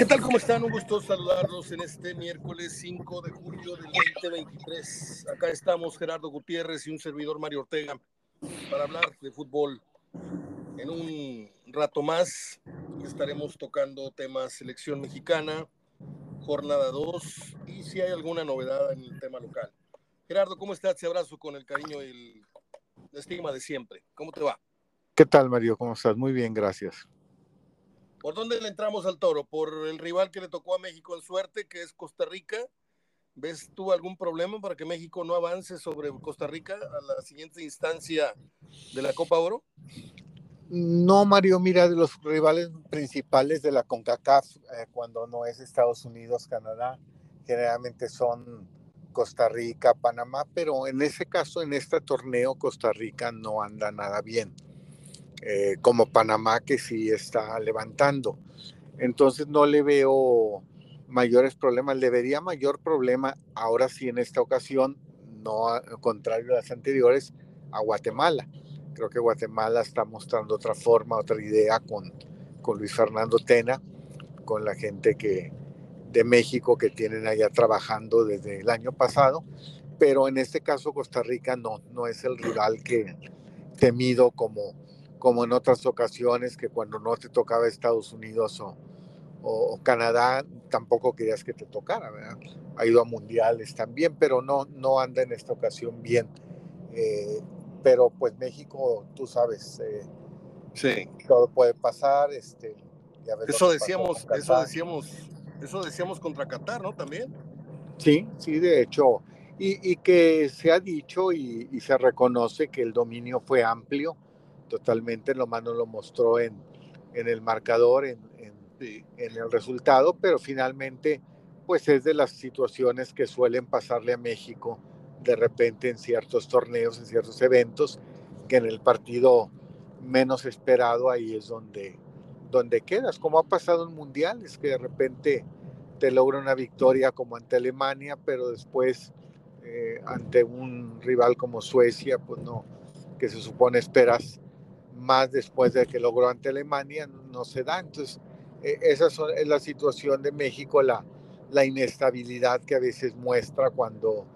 ¿Qué tal? ¿Cómo están? Un gusto saludarlos en este miércoles 5 de julio del 2023. Acá estamos Gerardo Gutiérrez y un servidor Mario Ortega para hablar de fútbol. En un rato más estaremos tocando temas selección mexicana, jornada 2 y si hay alguna novedad en el tema local. Gerardo, ¿cómo estás? Te abrazo con el cariño y el estigma de siempre. ¿Cómo te va? ¿Qué tal, Mario? ¿Cómo estás? Muy bien, gracias. ¿Por dónde le entramos al toro? ¿Por el rival que le tocó a México en suerte, que es Costa Rica? ¿Ves tú algún problema para que México no avance sobre Costa Rica a la siguiente instancia de la Copa Oro? No, Mario, mira, de los rivales principales de la CONCACAF, eh, cuando no es Estados Unidos, Canadá, generalmente son Costa Rica, Panamá, pero en ese caso, en este torneo, Costa Rica no anda nada bien, eh, como Panamá que sí está levantando. Entonces no le veo mayores problemas, le vería mayor problema ahora sí en esta ocasión, no al contrario de las anteriores, a Guatemala. Creo que Guatemala está mostrando otra forma, otra idea con, con Luis Fernando Tena, con la gente que, de México que tienen allá trabajando desde el año pasado, pero en este caso Costa Rica no, no es el rival que temido como, como en otras ocasiones, que cuando no te tocaba Estados Unidos o, o, Canadá, tampoco querías que te tocara, ¿verdad? Ha ido a mundiales también, pero no, no anda en esta ocasión bien. Eh, pero pues México, tú sabes, eh, sí. todo puede pasar. Este, eso decíamos, eso decíamos eso decíamos contra Qatar, ¿no? También. Sí, sí, de hecho. Y, que se ha dicho y, se reconoce que el dominio fue amplio, totalmente, lo más lo mostró en, en el marcador, en, en, en, el resultado, pero finalmente, pues es de las situaciones que suelen pasarle a México de repente en ciertos torneos, en ciertos eventos, que en el partido menos esperado ahí es donde, donde quedas, como ha pasado en mundiales, que de repente te logra una victoria como ante Alemania, pero después eh, ante un rival como Suecia, pues no, que se supone esperas más después de que logró ante Alemania, no se da. Entonces, eh, esa es la situación de México, la, la inestabilidad que a veces muestra cuando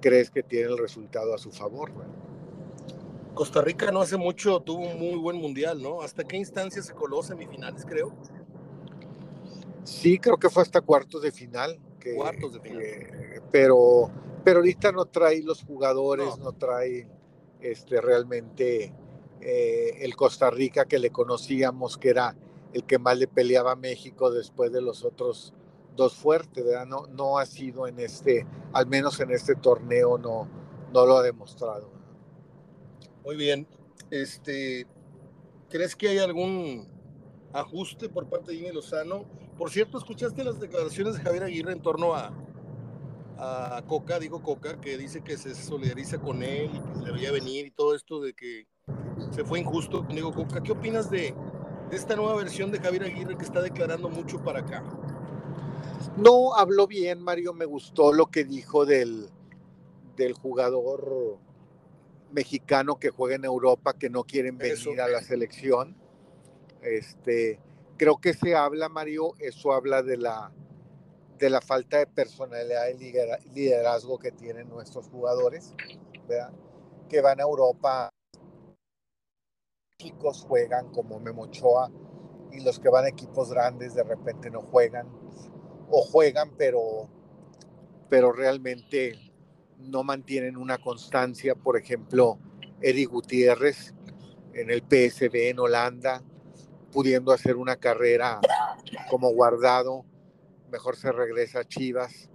crees que tiene el resultado a su favor. Costa Rica no hace mucho tuvo un muy buen mundial, ¿no? ¿Hasta qué instancia se coló semifinales, creo? Sí, creo que fue hasta cuartos de final. cuartos de final. pero, pero ahorita no trae los jugadores, no, trae este, realmente eh, el Costa Rica que le conocíamos, que era el que más le peleaba a México después de los otros dos fuertes, ¿verdad? No, no ha sido en este, al menos en este torneo, no, no lo ha demostrado. Muy bien. Este, ¿Crees que hay algún ajuste por parte de Jimmy Lozano? Por cierto, ¿escuchaste las declaraciones de Javier Aguirre en torno a, a Coca, digo Coca, que dice que se solidariza con él y que debería venir y todo esto de que se fue injusto digo Coca? ¿Qué opinas de, de esta nueva versión de Javier Aguirre que está declarando mucho para acá? No, habló bien, Mario, me gustó lo que dijo del, del jugador mexicano que juega en Europa que no quieren venir a la selección. Este, creo que se habla, Mario, eso habla de la, de la falta de personalidad y liderazgo que tienen nuestros jugadores, que van a Europa, chicos juegan como Memochoa y los que van a equipos grandes de repente no juegan o juegan pero pero realmente no mantienen una constancia. Por ejemplo, Eric Gutiérrez en el PSV en Holanda, pudiendo hacer una carrera como guardado, mejor se regresa a Chivas.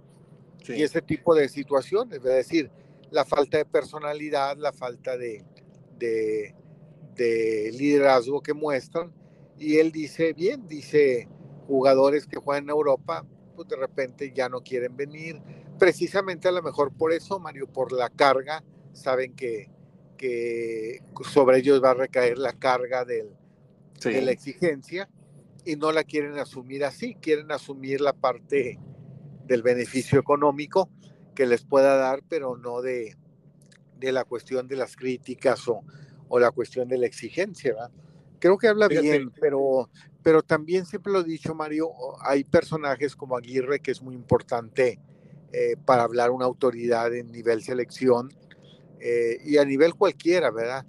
Y ese tipo de situaciones, es decir, la falta de personalidad, la falta de, de, de liderazgo que muestran. Y él dice, bien, dice, jugadores que juegan en Europa, pues de repente ya no quieren venir, precisamente a lo mejor por eso, Mario, por la carga, saben que, que sobre ellos va a recaer la carga del, de la exigencia y no la quieren asumir así, quieren asumir la parte del beneficio económico que les pueda dar, pero no de, de la cuestión de las críticas o, o la cuestión de la exigencia. Creo que habla bien, pero, pero también siempre lo he dicho, Mario, hay personajes como Aguirre que es muy importante eh, para hablar una autoridad en nivel selección eh, y a nivel cualquiera, ¿verdad?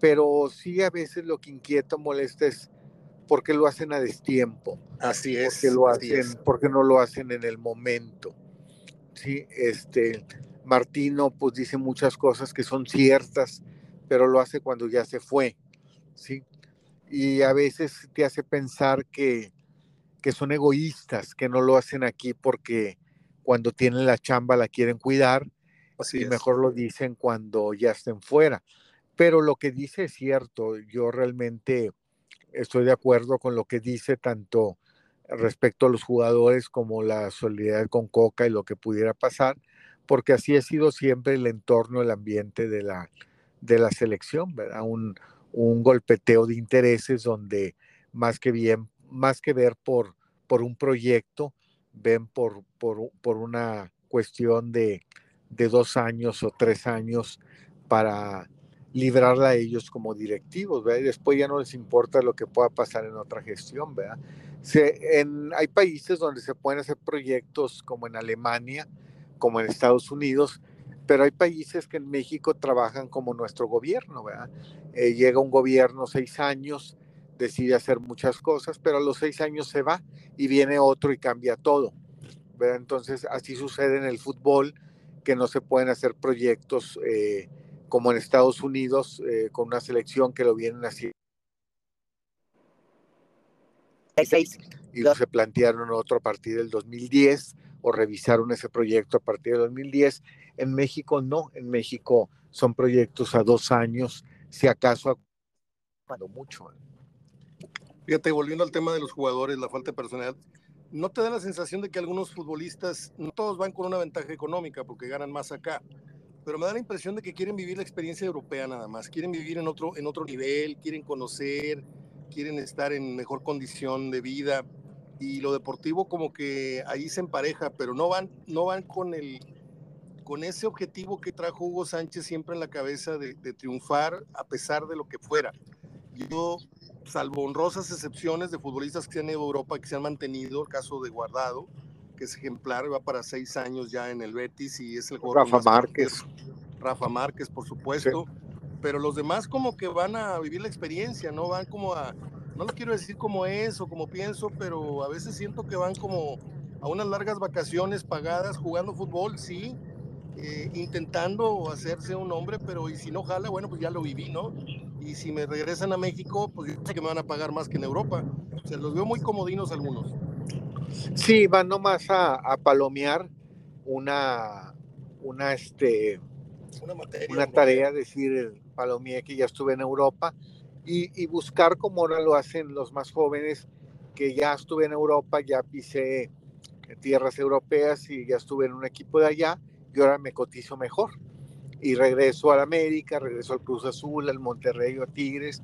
Pero sí a veces lo que inquieta, molesta es por qué lo hacen a destiempo. Así es. Porque lo hacen, porque no lo hacen en el momento. Sí, este Martino pues dice muchas cosas que son ciertas, pero lo hace cuando ya se fue. Sí. Y a veces te hace pensar que, que son egoístas, que no lo hacen aquí porque cuando tienen la chamba la quieren cuidar y mejor lo dicen cuando ya estén fuera. Pero lo que dice es cierto, yo realmente estoy de acuerdo con lo que dice tanto respecto a los jugadores como la solidaridad con Coca y lo que pudiera pasar, porque así ha sido siempre el entorno, el ambiente de la, de la selección, ¿verdad? Un, un golpeteo de intereses donde más que bien, más que ver por, por un proyecto, ven por, por, una cuestión de, dos años o tres años para librarla a ellos como directivos, ¿verdad? Y después ya no les importa lo que pueda pasar en otra gestión, ¿verdad? en, hay países donde se pueden hacer proyectos como en Alemania, como en Estados Unidos, pero hay países que en México trabajan como nuestro gobierno, ¿verdad? Eh, llega un gobierno seis años, decide hacer muchas cosas, pero a los seis años se va y viene otro y cambia todo. Entonces, así sucede en el fútbol, que no se pueden hacer proyectos eh, como en Estados Unidos, eh, con una selección que lo vienen haciendo. Y se plantearon otro a partir del 2010 o revisaron ese proyecto a partir del 2010. En México no, en México son proyectos a dos años, si acaso cuando mucho. ¿eh? Fíjate, volviendo al tema de los jugadores, la falta de personalidad, ¿no te da la sensación de que algunos futbolistas, no todos van con una ventaja económica porque ganan más acá, pero me da la impresión de que quieren vivir la experiencia europea nada más, quieren vivir en otro, en otro nivel, quieren conocer, quieren estar en mejor condición de vida y lo deportivo como que ahí se empareja, pero no van, no van con el con ese objetivo que trajo Hugo Sánchez siempre en la cabeza de, de triunfar a pesar de lo que fuera. Yo salvo honrosas excepciones de futbolistas que se han ido a Europa, que se han mantenido, el caso de Guardado, que es ejemplar, va para seis años ya en el Betis y es el jugador. Rafa Márquez. Rafa Márquez, por supuesto. Pero los demás como que van a vivir la experiencia, ¿no? Van como a, no lo quiero decir como es o como pienso, pero a veces siento que van como a unas largas vacaciones pagadas jugando fútbol, sí, eh, intentando hacerse un hombre, pero y si no jala, bueno, pues ya lo viví, ¿no? y si me regresan a México, pues yo sé que me van a pagar más que en Europa. Se los veo muy comodinos algunos. Sí, van nomás a, a palomear una, una, este, una, materia, una tarea, decir, palomié que ya estuve en Europa y, y, buscar como ahora lo hacen los más jóvenes, que ya estuve en Europa, ya pisé tierras europeas y ya estuve en un equipo de allá y ahora me cotizo mejor. Y regreso al América, regreso al Cruz Azul, al Monterrey o Tigres,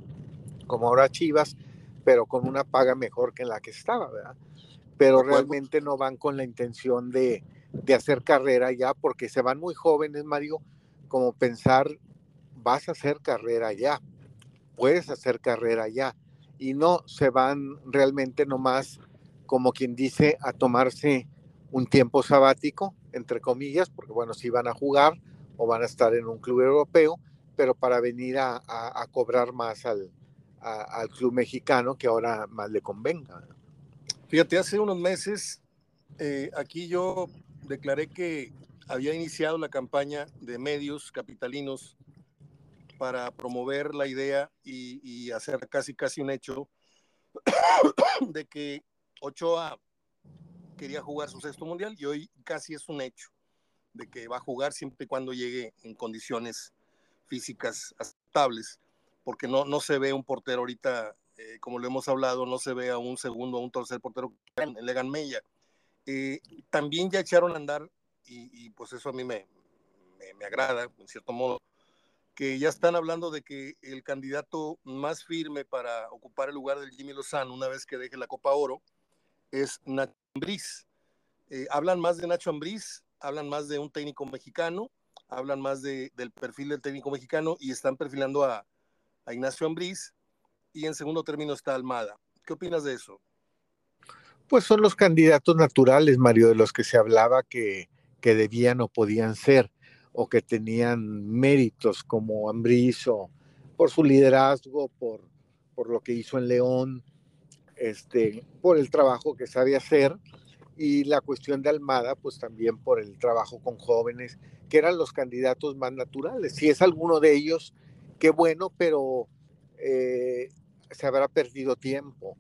como ahora Chivas, pero con una paga mejor que en la que estaba, ¿verdad? Pero realmente no van con la intención de, de hacer carrera ya, porque se van muy jóvenes, Mario, como pensar, vas a hacer carrera ya, puedes hacer carrera ya, y no se van realmente nomás, como quien dice, a tomarse un tiempo sabático, entre comillas, porque bueno, si van a jugar, o van a estar en un club europeo, pero para venir a, cobrar más al, al club mexicano que ahora más le convenga. Fíjate, hace unos meses eh, aquí yo declaré que había iniciado la campaña de medios capitalinos para promover la idea y, y, hacer casi casi un hecho de que Ochoa quería jugar su sexto mundial y hoy casi es un hecho de que va a jugar siempre y cuando llegue en condiciones físicas aceptables, porque no, no se ve un portero ahorita, eh, como lo hemos hablado, no se ve a un segundo o un tercer portero Legan Mella. Eh, también ya echaron a andar, y, pues eso a mí me, me, agrada, en cierto modo, que ya están hablando de que el candidato más firme para ocupar el lugar del Jimmy Lozano una vez que deje la Copa Oro es Nacho Ambriz. Eh, hablan más de Nacho Ambriz hablan más de un técnico mexicano, hablan más de, del perfil del técnico mexicano y están perfilando a, Ignacio Ambriz. y en segundo término está Almada. ¿Qué opinas de eso? Pues son los candidatos naturales, Mario, de los que se hablaba que, que debían o podían ser, o que tenían méritos como Ambrizo, por su liderazgo, por, por lo que hizo en León, este, por el trabajo que sabe hacer, y la cuestión de Almada, pues también por el trabajo con jóvenes, que eran los candidatos más naturales. Si es alguno de ellos, qué bueno, pero eh, se habrá perdido tiempo,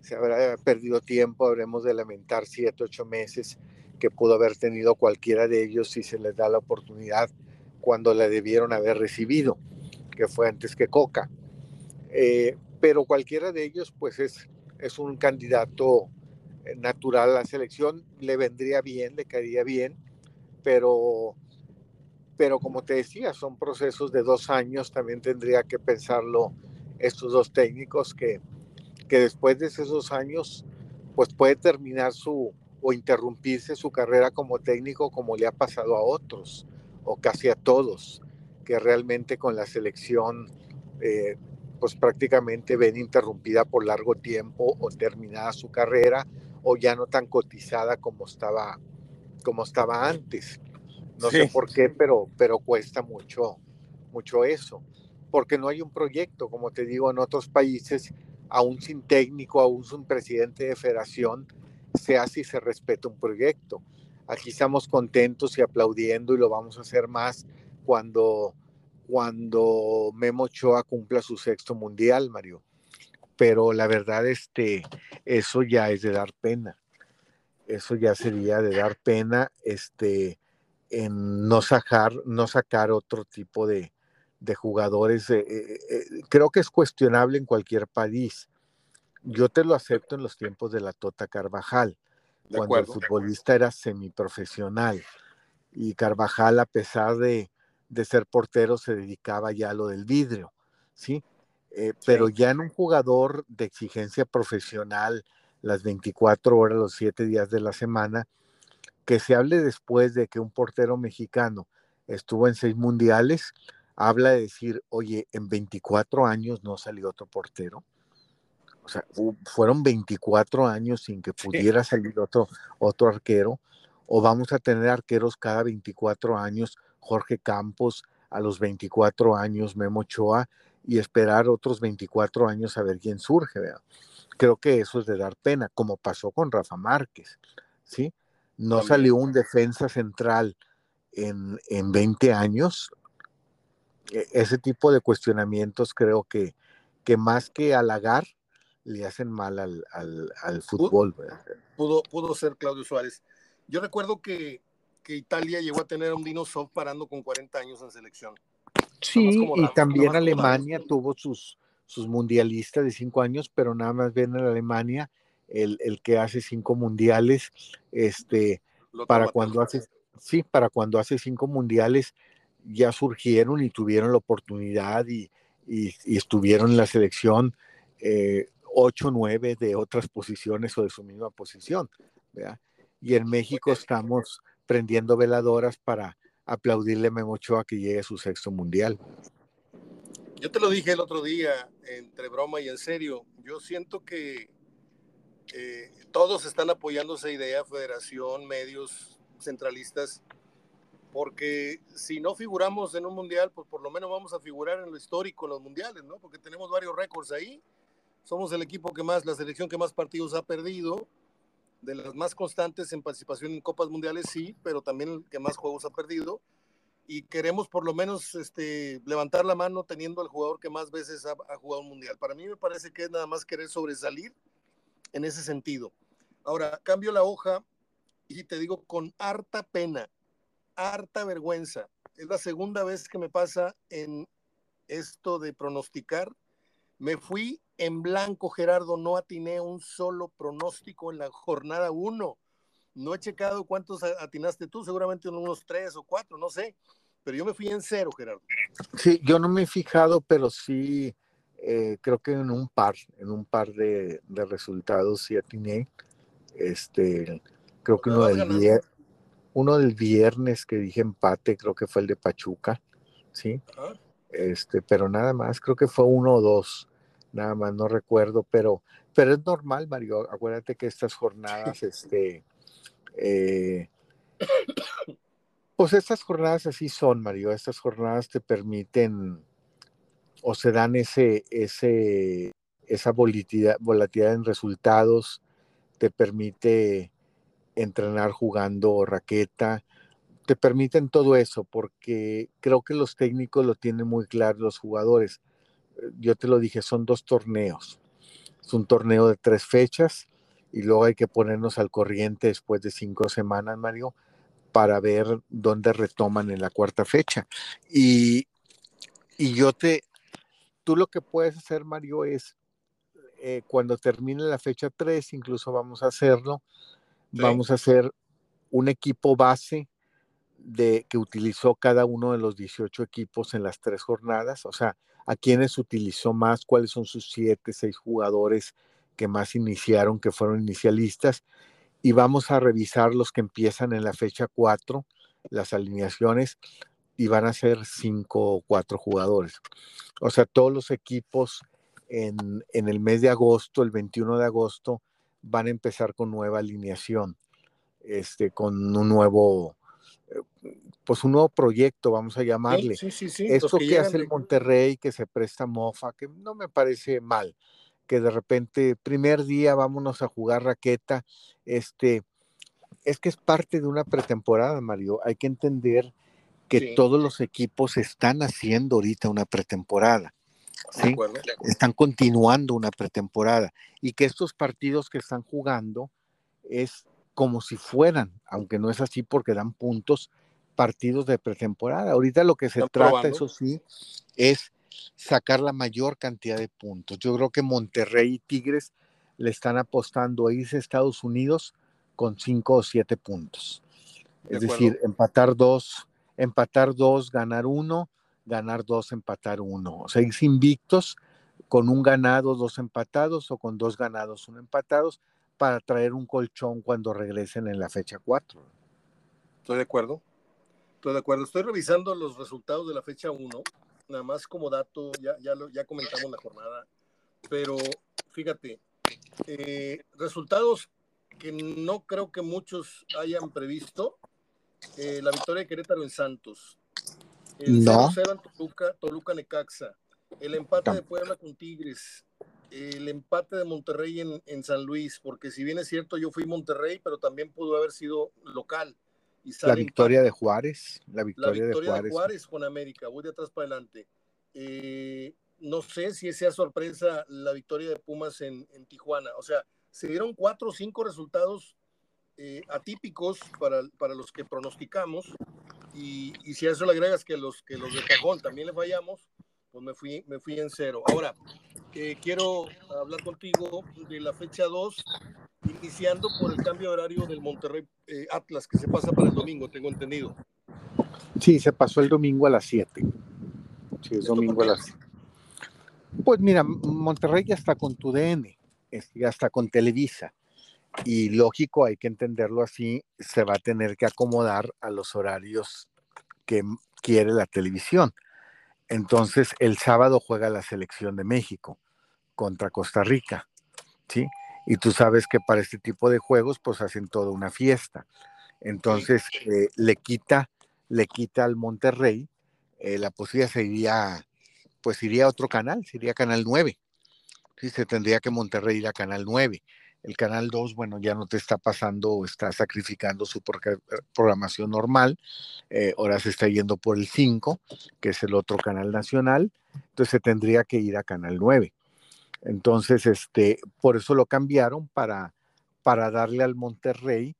se habrá perdido tiempo, habremos de lamentar siete, ocho meses que pudo haber tenido cualquiera de ellos si se les da la oportunidad cuando la debieron haber recibido, que fue antes que Coca. Eh, pero cualquiera de ellos, pues es, es un candidato natural a la selección, le vendría bien, le caería bien, pero pero como te decía, son procesos de dos años, también tendría que pensarlo estos dos técnicos que, que después de esos años, pues puede terminar su o interrumpirse su carrera como técnico como le ha pasado a otros o casi a todos, que realmente con la selección eh, pues prácticamente ven interrumpida por largo tiempo o terminada su carrera o ya no tan cotizada como estaba, como estaba antes. No sé por qué, pero, pero cuesta mucho, mucho eso, porque no hay un proyecto, como te digo, en otros países, aún sin técnico, aún sin presidente de federación, se hace y se respeta un proyecto. Aquí estamos contentos y aplaudiendo y lo vamos a hacer más cuando, cuando Memo Ochoa cumpla su sexto mundial, Mario. Pero la verdad, este, eso ya es de dar pena. Eso ya sería de dar pena. Este, en no sacar, no sacar otro tipo de, jugadores. Eh, eh, eh, creo que es cuestionable en cualquier país. Yo te lo acepto en los tiempos de la Tota Carvajal, cuando el futbolista era semiprofesional. Y Carvajal, a pesar de, ser portero, se dedicaba ya a lo del vidrio, ¿sí? Pero ya en un jugador de exigencia profesional, las 24 horas, los 7 días de la semana, que se hable después de que un portero mexicano estuvo en seis mundiales, habla de decir, oye, en 24 años no salió otro portero. Sea, fueron 24 años sin que pudiera salir otro, otro arquero. O vamos a tener arqueros cada 24 años, Jorge Campos a los 24 años, Memo Ochoa, y esperar otros 24 años a ver quién surge. Creo que eso es de dar pena, como pasó con Rafa Márquez. ¿sí? no salió un defensa central en, en 20 años. E, ese tipo de cuestionamientos creo que, que más que halagar, le hacen mal al, al, fútbol. Pudo, pudo ser Claudio Suárez. Yo recuerdo que, que Italia llegó a tener a un Dinosov parando con 40 años en selección. Sí, y también Alemania tuvo sus, sus mundialistas de cinco años, pero nada más ven en Alemania el, que hace cinco mundiales, este, para cuando hace, sí, para cuando hace cinco mundiales ya surgieron y tuvieron la oportunidad y, estuvieron en la selección eh, ocho, nueve de otras posiciones o de su misma posición. Y en México estamos prendiendo veladoras para aplaudirle a Memo Ochoa que llegue a su sexto mundial. Yo te lo dije el otro día, entre broma y en serio, yo siento que eh, todos están apoyando esa idea, federación, medios centralistas, porque si no figuramos en un mundial, pues por lo menos vamos a figurar en lo histórico en los mundiales, ¿no? Porque tenemos varios récords ahí. Somos el equipo que más, la selección que más partidos ha perdido, de las más constantes en participación en Copas Mundiales, sí, pero también el que más juegos ha perdido. Y queremos por lo menos este, levantar la mano teniendo al jugador que más veces ha, ha jugado un mundial. Para mí me parece que es nada más querer sobresalir en ese sentido. Ahora, cambio la hoja y te digo con harta pena, harta vergüenza. Es la segunda vez que me pasa en esto de pronosticar. Me fui en blanco, Gerardo, no atiné un solo pronóstico en la jornada 1. No he checado cuántos atinaste tú, seguramente unos tres o cuatro, no sé, pero yo me fui en cero, Gerardo. Sí, yo no me he fijado, pero sí eh, creo que en un par, en un par de, resultados sí atiné. Este, creo que uno del, viernes, uno del viernes que dije empate, creo que fue el de Pachuca, ¿sí? Este, pero nada más, creo que fue uno o dos. Nada más no recuerdo, pero, pero es normal, Mario. Acuérdate que estas jornadas, este, eh, pues estas jornadas así son, Mario. Estas jornadas te permiten o se dan ese, ese, esa volatilidad, volatilidad en resultados, te permite entrenar jugando raqueta, te permiten todo eso, porque creo que los técnicos lo tienen muy claro, los jugadores. Yo te lo dije, son dos torneos. Es un torneo de tres fechas y luego hay que ponernos al corriente después de cinco semanas, Mario, para ver dónde retoman en la cuarta fecha. Y, y yo te, tú lo que puedes hacer, Mario, es eh, cuando termine la fecha 3, incluso vamos a hacerlo, vamos a hacer un equipo base de que utilizó cada uno de los 18 equipos en las tres jornadas, o sea, a quienes utilizó más, cuáles son sus siete, seis jugadores que más iniciaron, que fueron inicialistas, y vamos a revisar los que empiezan en la fecha 4, las alineaciones, y van a ser cinco o cuatro jugadores. O sea, todos los equipos en, en, el mes de agosto, el 21 de agosto, van a empezar con nueva alineación, este, con un nuevo, pues un nuevo proyecto, vamos a llamarle. Sí, sí, sí, Esto que, que hace el Monterrey, que se presta mofa, que no me parece mal, que de repente, primer día, vámonos a jugar raqueta, este, es que es parte de una pretemporada, Mario. Hay que entender que todos los equipos están haciendo ahorita una pretemporada. ¿sí? Están continuando una pretemporada y que estos partidos que están jugando es como si fueran, aunque no es así porque dan puntos, partidos de pretemporada. Ahorita lo que se trata, eso sí, es sacar la mayor cantidad de puntos. Yo creo que Monterrey y Tigres le están apostando a irse a Estados Unidos con cinco o siete puntos. Es decir, empatar dos empatar dos, ganar uno, ganar dos, empatar uno. O sea, invictos con un ganado, dos empatados o con dos ganados, uno empatados para traer un colchón cuando regresen en la fecha 4. Estoy de acuerdo. Estoy de acuerdo. Estoy revisando los resultados de la fecha 1, nada más como dato, ya, ya, lo, ya comentamos la jornada, pero fíjate, eh, resultados que no creo que muchos hayan previsto, eh, la victoria de Querétaro en Santos, el 0-0 en Toluca, Toluca Necaxa, el empate de Puebla con Tigres, el empate de Monterrey en, en, San Luis, porque si bien es cierto, yo fui Monterrey, pero también pudo haber sido local. Y la victoria de Juárez, la victoria, de, Juárez. con América, voy de atrás para adelante. Eh, no sé si sea sorpresa la victoria de Pumas en, en Tijuana. O sea, se dieron cuatro o cinco resultados eh, atípicos para, para, los que pronosticamos y, y, si a eso le agregas que los, que los de cajón también le fallamos, pues me fui, me fui en cero. Ahora, eh, quiero hablar contigo de la fecha 2, iniciando por el cambio de horario del Monterrey eh, Atlas, que se pasa para el domingo, tengo entendido. Sí, se pasó el domingo a las 7. Sí, es domingo a las 7. Pues mira, Monterrey ya está con tu DN, ya está con Televisa y lógico, hay que entenderlo así, se va a tener que acomodar a los horarios que quiere la televisión. Entonces, el sábado juega la selección de México contra Costa Rica, ¿sí? Y tú sabes que para este tipo de juegos, pues hacen toda una fiesta. Entonces, eh, le quita, le quita al Monterrey, eh, la posibilidad sería, pues iría a otro canal, sería Canal 9. Sí, se tendría que Monterrey ir a Canal 9 el canal 2, bueno, ya no te está pasando, está sacrificando su eh, programación normal. Eh, ahora se está yendo por el 5, que es el otro canal nacional. Entonces se tendría que ir a canal 9. Entonces, este, por eso lo cambiaron para, para darle al Monterrey,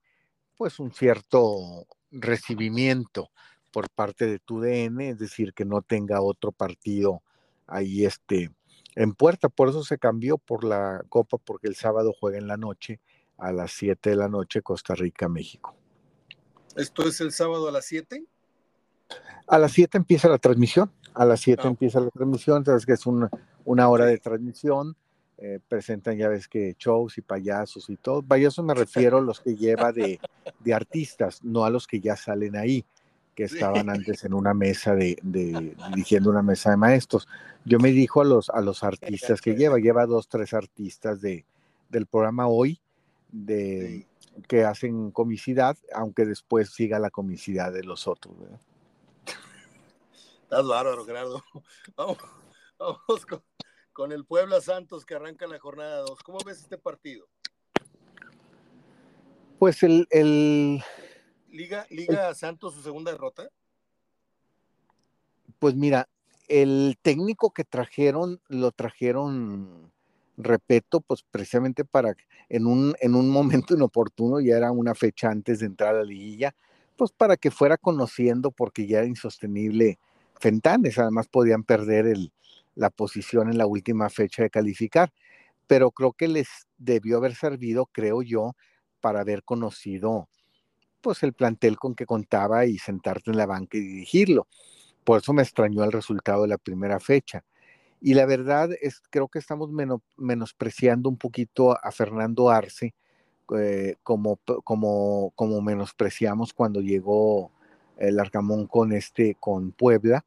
pues un cierto recibimiento por parte de tu DN, es decir, que no tenga otro partido ahí este, en puerta, por eso se cambió por la Copa, porque el sábado juega en la noche, a las 7 de la noche, Costa Rica, México. ¿Esto es el sábado a las 7? A las 7 empieza la transmisión, a las 7 ah. empieza la transmisión, sabes que es una, una hora de transmisión, eh, presentan ya ves que shows y payasos y todo. Payasos me refiero a los que lleva de, de artistas, no a los que ya salen ahí que estaban antes en una mesa de, dirigiendo una mesa de maestros. Yo me dijo a los, a los artistas que lleva, lleva dos, tres artistas de, del programa hoy, de, que hacen comicidad, aunque después siga la comicidad de los otros. Estás bárbaro, Gerardo. Vamos, vamos con, el Puebla Santos que arranca la jornada 2. ¿Cómo ves este partido? Pues el, el Liga, Liga Santos su segunda derrota. Pues mira, el técnico que trajeron, lo trajeron, repito, pues precisamente para en un, en un momento inoportuno, ya era una fecha antes de entrar a la liguilla, pues para que fuera conociendo, porque ya era insostenible Fentanes, además podían perder el, la posición en la última fecha de calificar, pero creo que les debió haber servido, creo yo, para haber conocido pues el plantel con que contaba y sentarte en la banca y dirigirlo. Por eso me extrañó el resultado de la primera fecha. Y la verdad es, creo que estamos menospreciando un poquito a Fernando Arce, eh, como, como, como menospreciamos cuando llegó el Arcamón con este, con Puebla.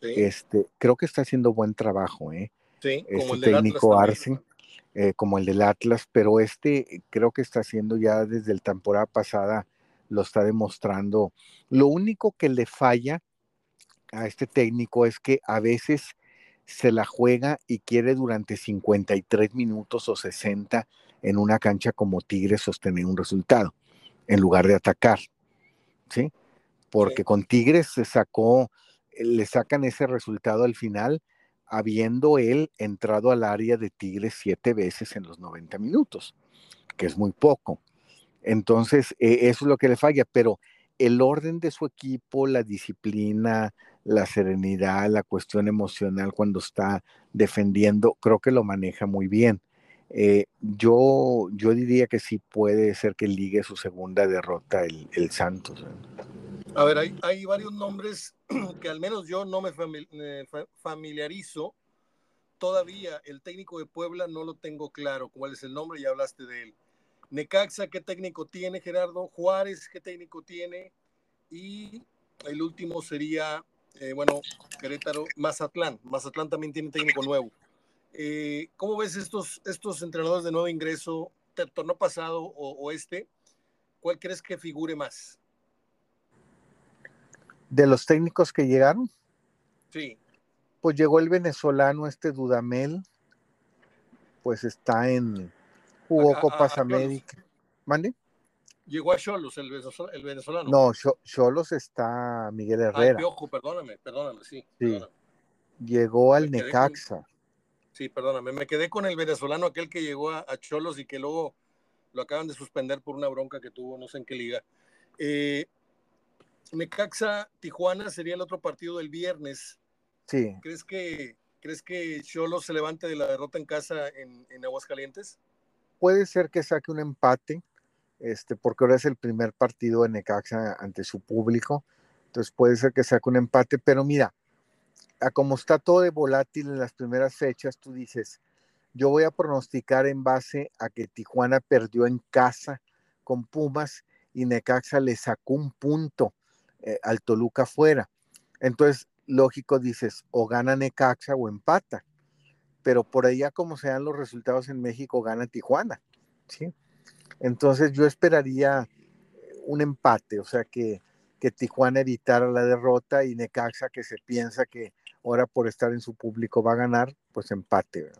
Este, creo que está haciendo buen trabajo, ¿eh? Sí, como este el técnico Arce, eh, como el del Atlas, pero este creo que está haciendo ya desde la temporada pasada lo está demostrando. Lo único que le falla a este técnico es que a veces se la juega y quiere durante 53 minutos o 60 en una cancha como Tigres sostener un resultado en lugar de atacar. ¿Sí? Porque con Tigres se sacó, le sacan ese resultado al final, habiendo él entrado al área de Tigres siete veces en los 90 minutos, que es muy poco. Entonces, eh, eso es lo que le falla, pero el orden de su equipo, la disciplina, la serenidad, la cuestión emocional cuando está defendiendo, creo que lo maneja muy bien. Eh, yo, yo diría que sí puede ser que ligue su segunda derrota el, el Santos. A ver, hay, hay, varios nombres que al menos yo no me familiarizo. Todavía el técnico de Puebla no lo tengo claro cuál es el nombre, ya hablaste de él. Necaxa, ¿qué técnico tiene Gerardo? Juárez, ¿qué técnico tiene? Y el último sería, eh, bueno, Querétaro, Mazatlán. Mazatlán también tiene técnico nuevo. Eh, ¿Cómo ves estos, estos entrenadores de nuevo ingreso, torneo pasado o, este? ¿Cuál crees que figure más? ¿De los técnicos que llegaron? Sí. Pues llegó el venezolano, este Dudamel, pues está en, jugó Copas América. ¿Mande? Llegó a Cholos, el, venezolano. No, Cholos está Miguel Herrera. Piojo, perdóname, perdóname, sí. Llegó al Necaxa. sí, perdóname, me quedé con el venezolano, aquel que llegó a, Cholos y que luego lo acaban de suspender por una bronca que tuvo, no sé en qué liga. Eh, Necaxa, Tijuana sería el otro partido del viernes. Sí. ¿Crees que, ¿crees que Cholos se levante de la derrota en casa en, en Aguascalientes? Puede ser que saque un empate, este, porque ahora es el primer partido de Necaxa ante su público, entonces puede ser que saque un empate, pero mira, a como está todo de volátil en las primeras fechas, tú dices, yo voy a pronosticar en base a que Tijuana perdió en casa con Pumas y Necaxa le sacó un punto eh, al Toluca fuera. Entonces, lógico, dices, o gana Necaxa o empata pero por allá como sean los resultados en México, gana Tijuana, ¿sí? Entonces yo esperaría un empate, o sea, que, que Tijuana evitara la derrota y Necaxa, que se piensa que ahora por estar en su público va a ganar, pues empate.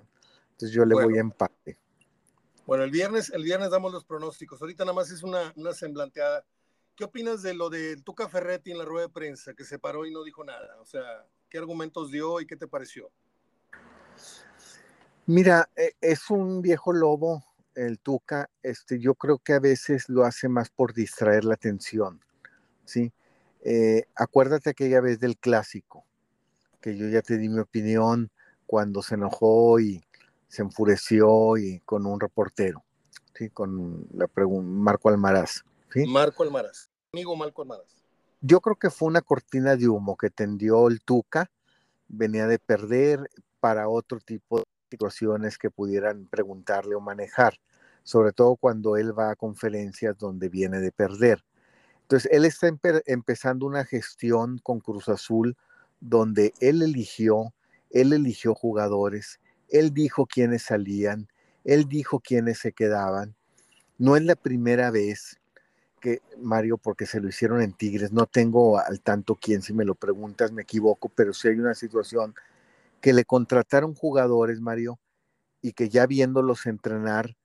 Entonces yo le voy a empate. Bueno, el viernes, el viernes damos los pronósticos. Ahorita nada más es una, una semblanteada. ¿Qué opinas de lo de Tuca Ferretti en la rueda de prensa, que se paró y no dijo nada? O sea, ¿qué argumentos dio y qué te pareció? Mira, e, es un viejo lobo el Tuca, este, yo creo que a veces lo hace más por distraer la atención, ¿sí? Eh, acuérdate aquella vez del clásico, que yo ya te di mi opinión cuando se enojó y se enfureció y con un reportero, ¿sí? Con la Marco Almaraz, ¿sí? Marco Almaraz, amigo Marco Almaraz. Yo creo que fue una cortina de humo que tendió el Tuca, venía de perder para otro tipo de situaciones que pudieran preguntarle o manejar, sobre todo cuando él va a conferencias donde viene de perder. Entonces, él está empezando una gestión con Cruz Azul donde él eligió, él eligió jugadores, él dijo quiénes salían, él dijo quiénes se quedaban. No es la primera vez que Mario, porque se lo hicieron en Tigres, no tengo al tanto quién, si me lo preguntas me equivoco, pero sí hay una situación que le contrataron jugadores, Mario, y que ya viéndolos entrenar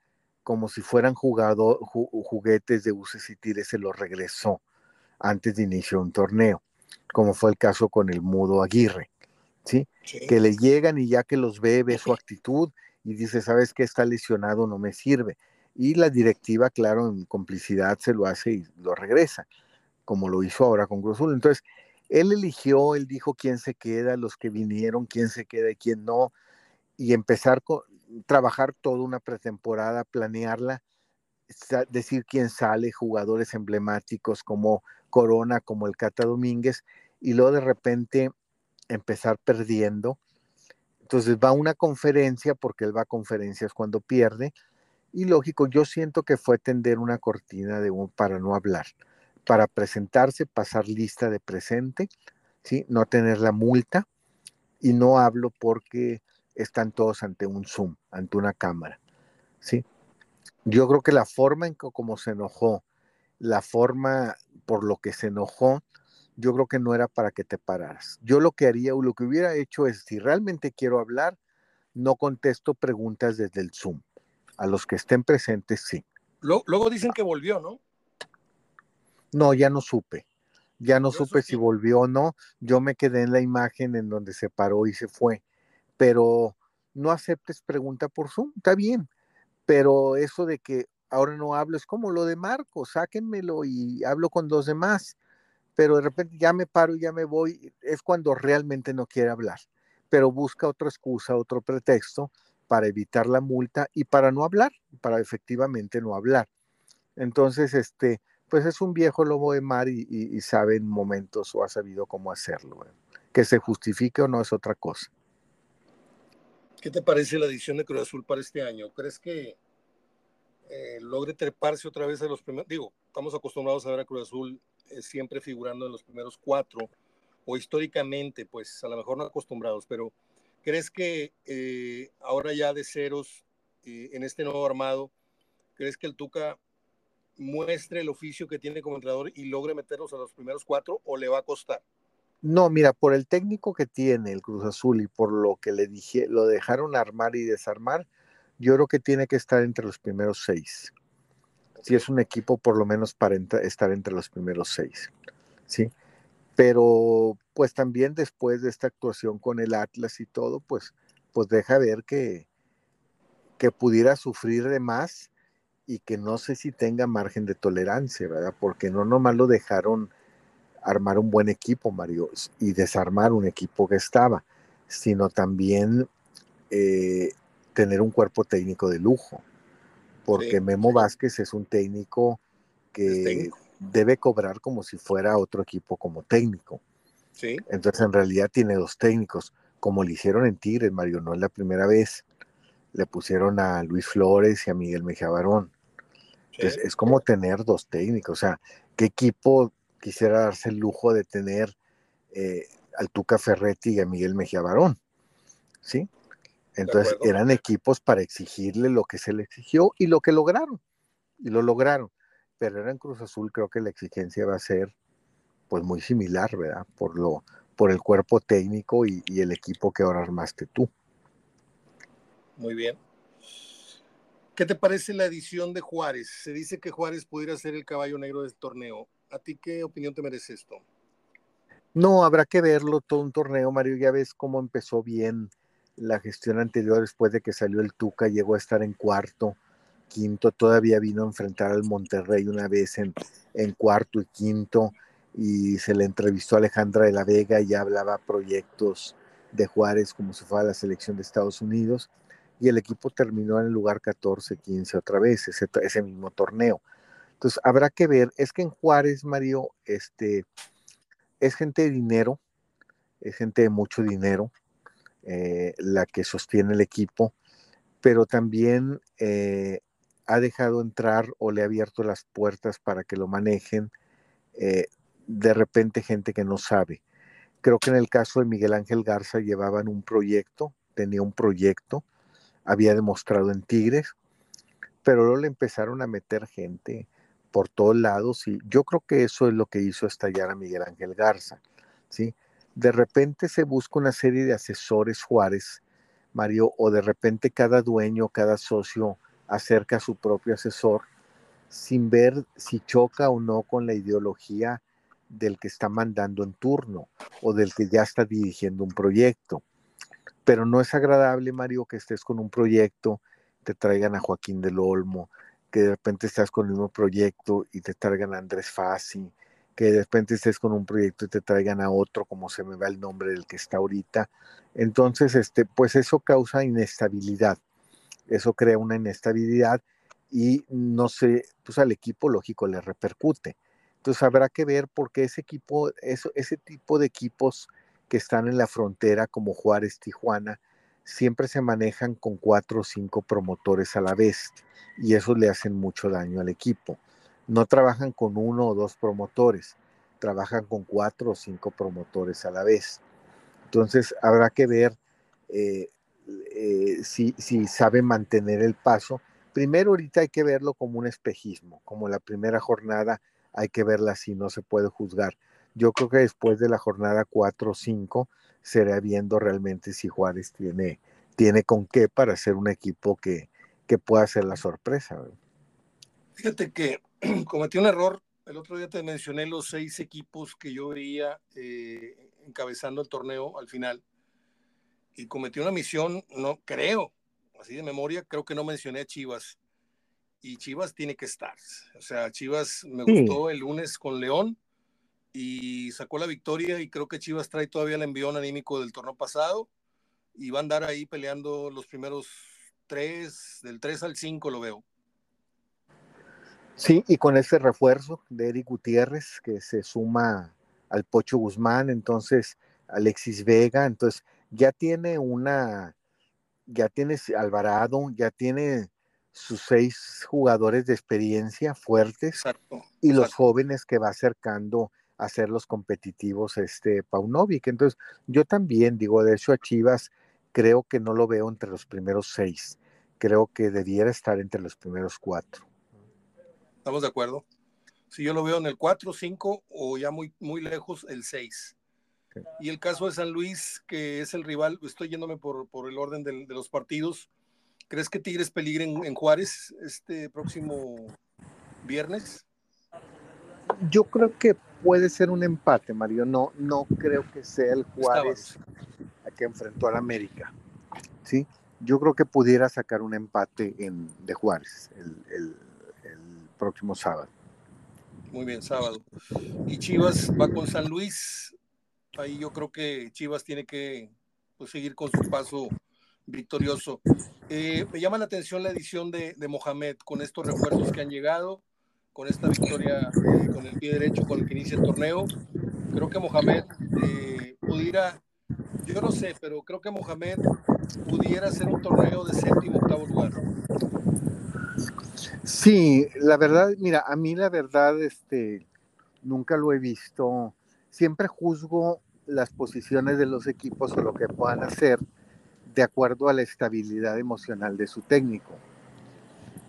como si fueran juguetes de buses y tires, se los regresó antes de iniciar un torneo, como fue el caso con el Mudo Aguirre, ¿sí? Que le llegan y ya que los ve, ve su actitud y dice, ¿sabes qué? Está lesionado, no me sirve. Y la directiva, claro, en complicidad se lo hace y lo regresa, como lo hizo ahora con Cruzul. Entonces, él eligió, él dijo quién se queda, los que vinieron, quién se queda y quién no, y empezar con, trabajar toda una pretemporada, planearla, decir quién sale, jugadores emblemáticos como Corona, como el Cata Domínguez, y luego de repente empezar perdiendo. Entonces va a una conferencia, porque él va a conferencias cuando pierde, y lógico, yo siento que fue tender una cortina de un, para no hablar, para presentarse, pasar lista de presente, ¿sí? no tener la multa, y no hablo porque están todos ante un Zoom, ante una cámara. ¿sí? Yo creo que la forma en que como se enojó, la forma por lo que se enojó, yo creo que no era para que te pararas. Yo lo que haría o lo que hubiera hecho es, si realmente quiero hablar, no contesto preguntas desde el Zoom a los que estén presentes, sí. Luego, dicen que volvió, ¿no? No, ya no supe. Ya no supe si volvió o no. Yo me quedé en la imagen en donde se paró y se fue. Pero no aceptes pregunta por Zoom, está bien. Pero eso de que ahora no hablo es como lo de Marco, sáquenmelo y hablo con dos demás. Pero de repente ya me paro y ya me voy, es cuando realmente no quiere hablar. Pero busca otra excusa, otro pretexto para evitar la multa y para no hablar, para efectivamente no hablar. Entonces, este, pues es un viejo lobo de mar y, sabe en momentos o ha sabido cómo hacerlo. Que se justifique o no es otra cosa. ¿Qué te parece la edición de Cruz Azul para este año? ¿Crees que eh, logre treparse otra vez a los primeros? Digo, estamos acostumbrados a ver a Cruz Azul eh, siempre figurando en los primeros cuatro, o históricamente, pues a lo mejor no acostumbrados, pero ¿Crees que eh, ahora ya de ceros, eh, en este nuevo armado, crees que el Tuca muestre el oficio que tiene como entrenador y logre meterlos a los primeros cuatro o le va a costar? No, mira, por el técnico que tiene el Cruz Azul y por lo que le dije, lo dejaron armar y desarmar, yo creo que tiene que estar entre los primeros seis. Si es un equipo, por lo menos para estar entre los primeros seis. ¿sí? pero pues también después de esta actuación con el Atlas y todo, pues, pues deja ver que, que pudiera sufrir de más y que no sé si tenga margen de tolerancia, ¿verdad? Porque no nomás lo dejaron armar un buen equipo, Mario, y desarmar un equipo que estaba, sino también eh, tener un cuerpo técnico de lujo, porque Memo Vázquez es un técnico que debe cobrar como si fuera otro equipo como técnico. Sí. Entonces en realidad tiene dos técnicos, como le hicieron en Tigres, Mario, no es la primera vez. Le pusieron a Luis Flores y a Miguel Mejía Barón. Entonces es como tener dos técnicos. O sea, ¿qué equipo quisiera darse el lujo de tener eh, al Tuca Ferretti y a Miguel Mejía Barón? ¿Sí? Entonces eran equipos para exigirle lo que se le exigió y lo que lograron. Y lo lograron pero en Cruz Azul creo que la exigencia va a ser pues muy similar, ¿verdad? Por lo por el cuerpo técnico y, el equipo que ahora armaste tú. Muy bien. ¿Qué te parece la edición de Juárez? Se dice que Juárez pudiera ser el caballo negro del torneo. ¿A ti qué opinión te merece esto? No, habrá que verlo todo un torneo, Mario. Ya ves cómo empezó bien la gestión anterior después de que salió el Tuca, llegó a estar en cuarto quinto, todavía vino a enfrentar al Monterrey una vez en, en cuarto y quinto y se le entrevistó a Alejandra de la Vega y hablaba proyectos de Juárez como si fuera la selección de Estados Unidos y el equipo terminó en el lugar 14-15 otra vez, ese, ese, mismo torneo. Entonces habrá que ver, es que en Juárez, Mario, este, es gente de dinero, es gente de mucho dinero eh, la que sostiene el equipo, pero también eh, ha dejado entrar o le ha abierto las puertas para que lo manejen eh, de repente gente que no sabe. Creo que en el caso de Miguel Ángel Garza llevaban un proyecto, tenía un proyecto, había demostrado en Tigres, pero luego le empezaron a meter gente por todos lados y yo creo que eso es lo que hizo estallar a Miguel Ángel Garza, ¿sí? De repente se busca una serie de asesores Juárez, Mario, o de repente cada dueño, cada socio acerca a su propio asesor sin ver si choca o no con la ideología del que está mandando en turno o del que ya está dirigiendo un proyecto. Pero no es agradable, Mario, que estés con un proyecto, te traigan a Joaquín del Olmo, que de repente estás con el mismo proyecto y te traigan a Andrés Fassi, que de repente estés con un proyecto y te traigan a otro, como se me va el nombre del que está ahorita. Entonces, este, pues eso causa inestabilidad. Eso crea una inestabilidad y no sé, pues al equipo lógico le repercute. Entonces habrá que ver por qué ese equipo, eso, ese tipo de equipos que están en la frontera como Juárez, Tijuana, siempre se manejan con cuatro o cinco promotores a la vez y eso le hacen mucho daño al equipo. No trabajan con uno o dos promotores, trabajan con cuatro o cinco promotores a la vez. Entonces habrá que ver eh, eh, si, si sabe mantener el paso. Primero ahorita hay que verlo como un espejismo, como la primera jornada hay que verla así, no se puede juzgar. Yo creo que después de la jornada 4 o 5 será viendo realmente si Juárez tiene, tiene con qué para ser un equipo que, que pueda ser la sorpresa. Fíjate que cometí un error. El otro día te mencioné los seis equipos que yo veía eh, encabezando el torneo al final. Y cometí una misión, no creo, así de memoria, creo que no mencioné a Chivas y Chivas tiene que estar. O sea, Chivas me gustó el lunes con León y sacó la victoria y creo que Chivas trae todavía el envión anímico del torneo pasado y va a andar ahí peleando los primeros tres, del 3 al 5 lo veo. Sí, y con ese refuerzo de Eric Gutiérrez que se suma al Pocho Guzmán, entonces Alexis Vega, entonces ya tiene una, ya tiene Alvarado, ya tiene sus seis jugadores de experiencia fuertes y los jóvenes que va acercando a ser los competitivos este Paunovic. Entonces, yo también digo, de hecho a Chivas creo que no lo veo entre los primeros seis. Creo que debiera estar entre los primeros cuatro. Estamos de acuerdo. Si yo lo veo en el 4, 5 o ya muy, muy lejos, el 6. Y el caso de San Luis, que es el rival, estoy yéndome por, por el orden de los partidos ¿Crees que Tigres peligre en, Juárez este próximo viernes? Yo creo que puede ser un empate, Mario. No, no creo que sea el Juárez a que enfrentó al América. ¿sí? Yo creo que pudiera sacar un empate en, de Juárez el, próximo sábado. Muy bien, sábado. Y Chivas va con San Luis. Ahí yo creo que Chivas tiene que pues, seguir con su paso victorioso. Eh, me llama la atención la edición de, Mohamed con estos refuerzos que han llegado, con esta victoria con el pie derecho con el que inicia el torneo. Creo que Mohamed eh, pudiera, yo no sé, pero creo que Mohamed pudiera ser un torneo de séptimo, octavo lugar. Sí, la verdad, mira, a mí la verdad, este, nunca lo he visto. Siempre juzgo las posiciones de los equipos o lo que puedan hacer de acuerdo a la estabilidad emocional de su técnico.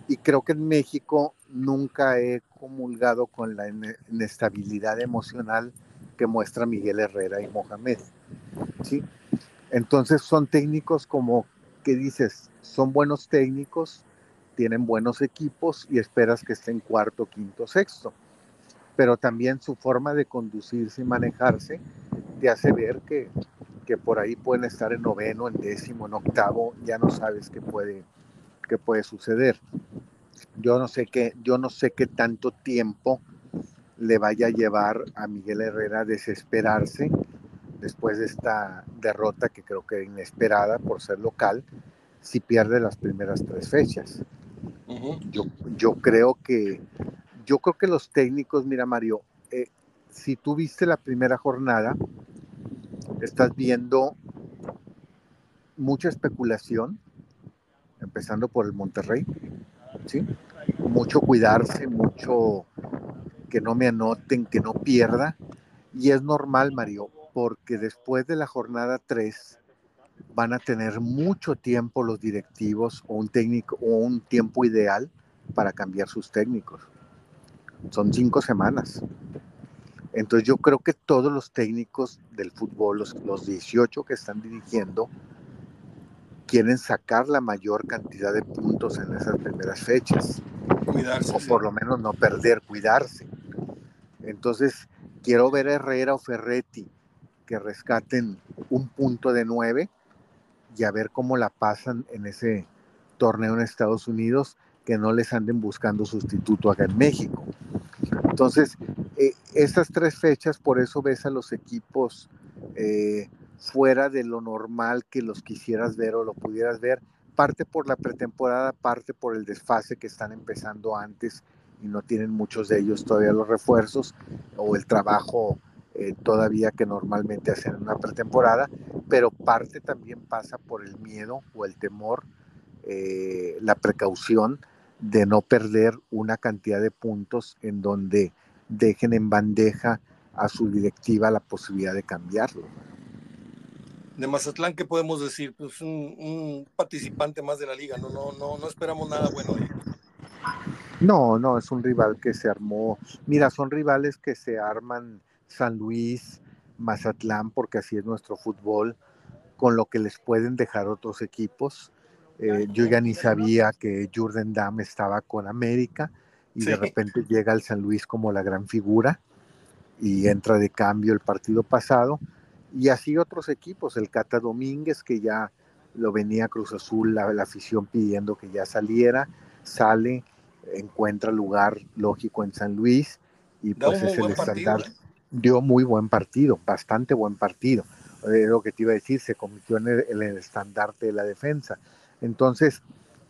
Y creo que en México nunca he comulgado con la inestabilidad emocional que muestra Miguel Herrera y Mohamed. ¿sí? Entonces son técnicos como que dices, son buenos técnicos, tienen buenos equipos y esperas que estén cuarto, quinto, sexto. Pero también su forma de conducirse y manejarse te hace ver que que por ahí pueden estar en noveno, en décimo, en octavo, ya no sabes qué puede, qué puede suceder. Yo no sé qué, yo no sé qué tanto tiempo le vaya a llevar a Miguel Herrera a desesperarse después de esta derrota que creo que inesperada por ser local, si pierde las primeras tres fechas. yo, yo creo que yo creo que los técnicos, mira Mario, eh, si tú viste la primera jornada, estás viendo mucha especulación, empezando por el Monterrey, ¿sí? Mucho cuidarse, mucho que no me anoten, que no pierda. Y es normal, Mario, porque después de la jornada 3 van a tener mucho tiempo los directivos o un técnico o un tiempo ideal para cambiar sus técnicos. Son cinco semanas. Entonces yo creo que todos los técnicos del fútbol, los, los 18 que están dirigiendo, quieren sacar la mayor cantidad de puntos en esas primeras fechas. Cuidarse. O por lo menos no perder, cuidarse. Entonces, quiero ver a Herrera o Ferretti que rescaten un punto de nueve y a ver cómo la pasan en ese torneo en Estados Unidos, que no les anden buscando sustituto acá en México. Entonces, eh, estas tres fechas, por eso ves a los equipos eh, fuera de lo normal que los quisieras ver o lo pudieras ver, parte por la pretemporada, parte por el desfase que están empezando antes y no tienen muchos de ellos todavía los refuerzos o el trabajo eh, todavía que normalmente hacen en una pretemporada, pero parte también pasa por el miedo o el temor, eh, la precaución de no perder una cantidad de puntos en donde dejen en bandeja a su directiva la posibilidad de cambiarlo de Mazatlán, ¿qué podemos decir? Pues un, participante más de la liga, no, no, no, no esperamos nada bueno de No, no, es un rival que se armó. Mira, son rivales que se arman San Luis, Mazatlán, porque así es nuestro fútbol, con lo que les pueden dejar otros equipos. Eh, yo ya ni sabía que Jordan Dam estaba con América y de repente llega el San Luis como la gran figura y entra de cambio el partido pasado y así otros equipos, el Cata Domínguez, que ya lo venía Cruz Azul, la, afición pidiendo que ya saliera, sale, encuentra lugar lógico en San Luis y pues es el estándar. ¿eh? Dio muy buen partido, bastante buen partido. Es lo que te iba a decir, se convirtió en el, el estandarte de la defensa. Entonces,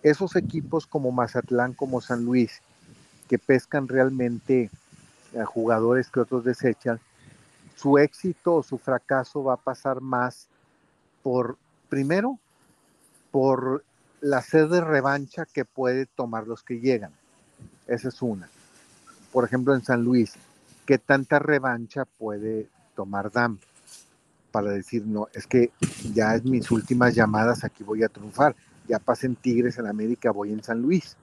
esos equipos como Mazatlán, como San Luis, que pescan realmente a jugadores que otros desechan, su éxito o su fracaso va a pasar más por, primero, por la sed de revancha que puede tomar los que llegan. Esa es una. Por ejemplo, en San Luis, ¿qué tanta revancha puede tomar DAM? Para decir, no, es que ya es mis últimas llamadas, aquí voy a triunfar. Ya pasen Tigres en América, voy en San Luis.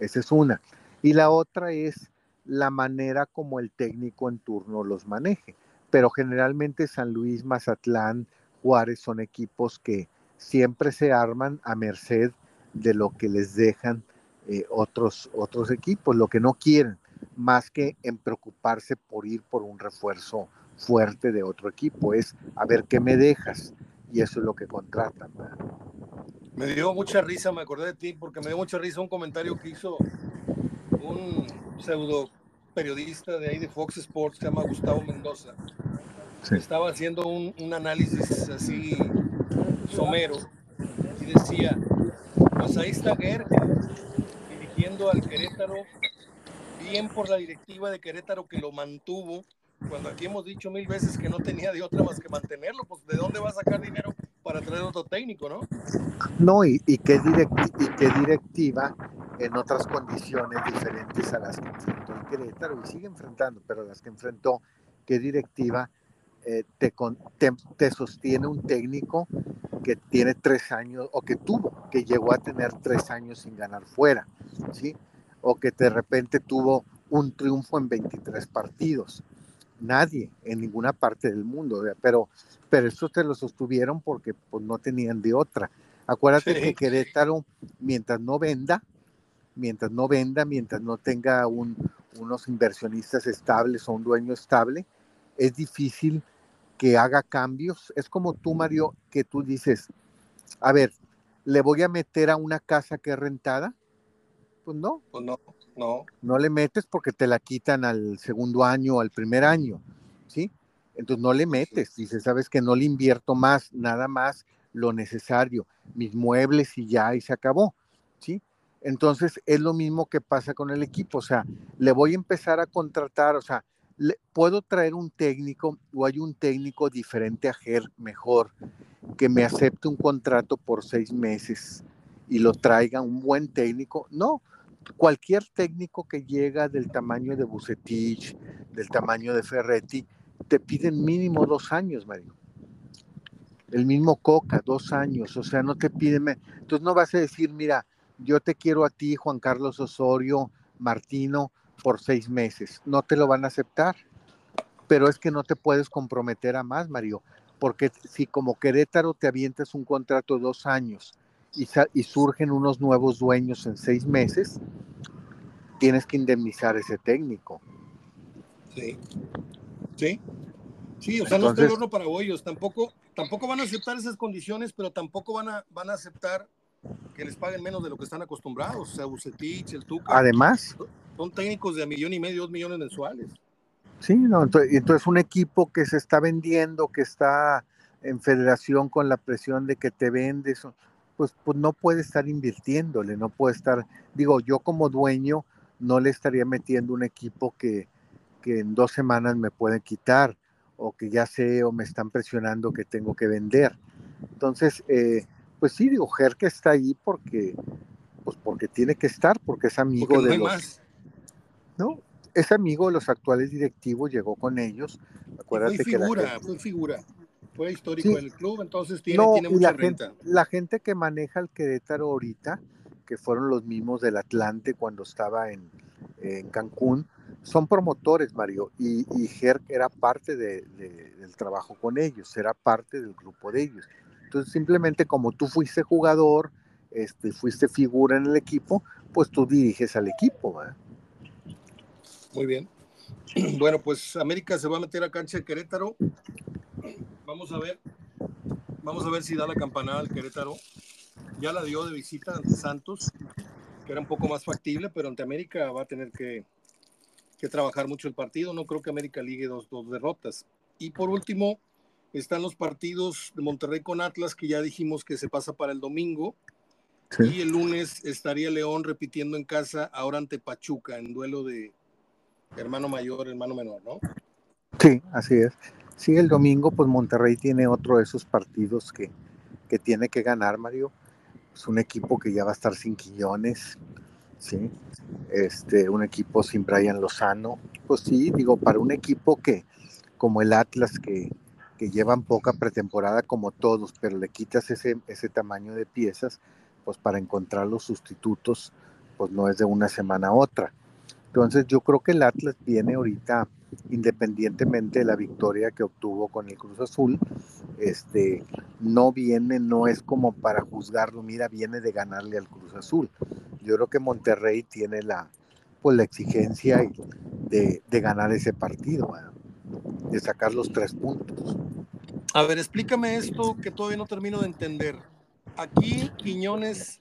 Esa es una. Y la otra es la manera como el técnico en turno los maneje pero generalmente San Luis, Mazatlán, Juárez son equipos que siempre se arman a merced de lo que les dejan eh, otros, otros equipos, lo que no quieren, más que en preocuparse por ir por un refuerzo fuerte de otro equipo, es a ver qué me dejas, y eso es lo que contratan. Me dio mucha risa, me acordé de ti, porque me dio mucha risa un comentario que hizo un pseudo periodista de ahí de Fox Sports, se llama Gustavo Mendoza, estaba haciendo un, un, análisis así somero y decía, pues ahí está Guerra dirigiendo al Querétaro, bien por la directiva de Querétaro que lo mantuvo, cuando aquí hemos dicho mil veces que no tenía de otra más que mantenerlo, pues de dónde va a sacar dinero para traer otro técnico, ¿no? No, y, qué, y qué directiva en otras condiciones diferentes a las que enfrentó el Querétaro y sigue enfrentando, pero las que enfrentó, qué directiva eh, te, te, sostiene un técnico que tiene tres años o que tuvo, que llegó a tener tres años sin ganar fuera, ¿sí? O que de repente tuvo un triunfo en 23 partidos. Nadie en ninguna parte del mundo, pero, pero eso te lo sostuvieron porque pues, no tenían de otra. Acuérdate que Querétaro, mientras no venda, mientras no venda, mientras no tenga un, unos inversionistas estables o un dueño estable, es difícil que haga cambios. Es como tú, Mario, que tú dices, a ver, ¿le voy a meter a una casa que es rentada? Pues no. Pues no, no. No le metes porque te la quitan al segundo año o al primer año, ¿sí? Entonces no le metes, dices, sabes que no le invierto más, nada más lo necesario, mis muebles y ya, y se acabó, ¿sí? Entonces es lo mismo que pasa con el equipo, o sea, le voy a empezar a contratar, o sea, puedo traer un técnico o hay un técnico diferente a Ger mejor que me acepte un contrato por seis meses y lo traiga un buen técnico. No, cualquier técnico que llega del tamaño de Bucetich, del tamaño de Ferretti, te piden mínimo dos años, Mario. El mismo Coca, dos años, o sea, no te piden, entonces no vas a decir, mira, yo te quiero a ti, Juan Carlos Osorio, Martino, por seis meses. No te lo van a aceptar, pero es que no te puedes comprometer a más, Mario, porque si como Querétaro te avientas un contrato de dos años y, y surgen unos nuevos dueños en seis meses, tienes que indemnizar a ese técnico. Sí. Sí. Sí, o sea, no está el horno para bollos. Tampoco, tampoco van a aceptar esas condiciones, pero tampoco van a, van a aceptar que les paguen menos de lo que están acostumbrados. O sea, Bucetich, el Tuca. Además. Son técnicos de a millón y medio, dos millones mensuales. Sí, no, entonces, entonces un equipo que se está vendiendo, que está en federación con la presión de que te vendes, pues, pues no puede estar invirtiéndole, no puede estar, digo, yo como dueño no le estaría metiendo un equipo que, que en dos semanas me pueden quitar o que ya sé o me están presionando que tengo que vender. Entonces, eh, pues sí, digo, Jerke está ahí porque, pues porque tiene que estar, porque es amigo de los... ¿No? Es amigo de los actuales directivos, llegó con ellos. Acuérdate fue figura, que la fue figura. Fue histórico del club, entonces tiene, tiene mucha la Gente, la gente que maneja el Querétaro ahorita, que fueron los mismos del Atlante cuando estaba en, en Cancún, son promotores, Mario, y, y era parte de, del trabajo con ellos, era parte del grupo de ellos. Entonces, simplemente como tú fuiste jugador, este, fuiste figura en el equipo, pues tú diriges al equipo. Muy bien. Bueno, pues América se va a meter a cancha de Querétaro. Vamos a ver. Vamos a ver si da la campanada al Querétaro. Ya la dio de visita ante Santos, que era un poco más factible, pero ante América va a tener que, que trabajar mucho el partido. No creo que América ligue dos, dos derrotas. Y por último, están los partidos de Monterrey con Atlas, que ya dijimos que se pasa para el domingo. Y el lunes estaría León repitiendo en casa, ahora ante Pachuca, en duelo de hermano mayor, hermano menor, ¿no? Sí, así es. Sí, el domingo, pues Monterrey tiene otro de esos partidos que, que tiene que ganar, Mario. Es un equipo que ya va a estar sin Quillones, ¿sí? Este, un equipo sin Brian Lozano. Pues sí, digo, para un equipo que, como el Atlas, que, que llevan poca pretemporada como todos, pero le quitas ese, ese tamaño de piezas, pues para encontrar los sustitutos, pues no es de una semana a otra. Entonces yo creo que el Atlas viene ahorita, independientemente de la victoria que obtuvo con el Cruz Azul, este, no viene, no es como para juzgarlo, mira, viene de ganarle al Cruz Azul. Yo creo que Monterrey tiene la, pues, la exigencia de, de ganar ese partido, de sacar los tres puntos. A ver, explícame esto que todavía no termino de entender. Aquí Quiñones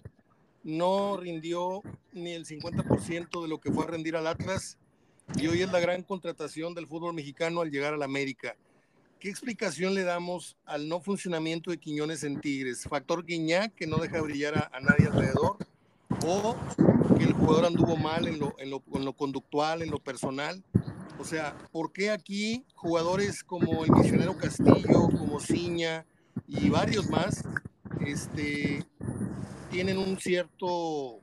no rindió ni el 50% de lo que fue a rendir al Atlas y hoy es la gran contratación del fútbol mexicano al llegar al América. ¿Qué explicación le damos al no funcionamiento de Quiñones en Tigres? ¿Factor Guiñac que no deja brillar a, nadie alrededor? ¿O que el jugador anduvo mal en lo, conductual, en lo personal? O sea, ¿por qué aquí jugadores como el misionero Castillo, como Ciña y varios más, este, tienen un cierto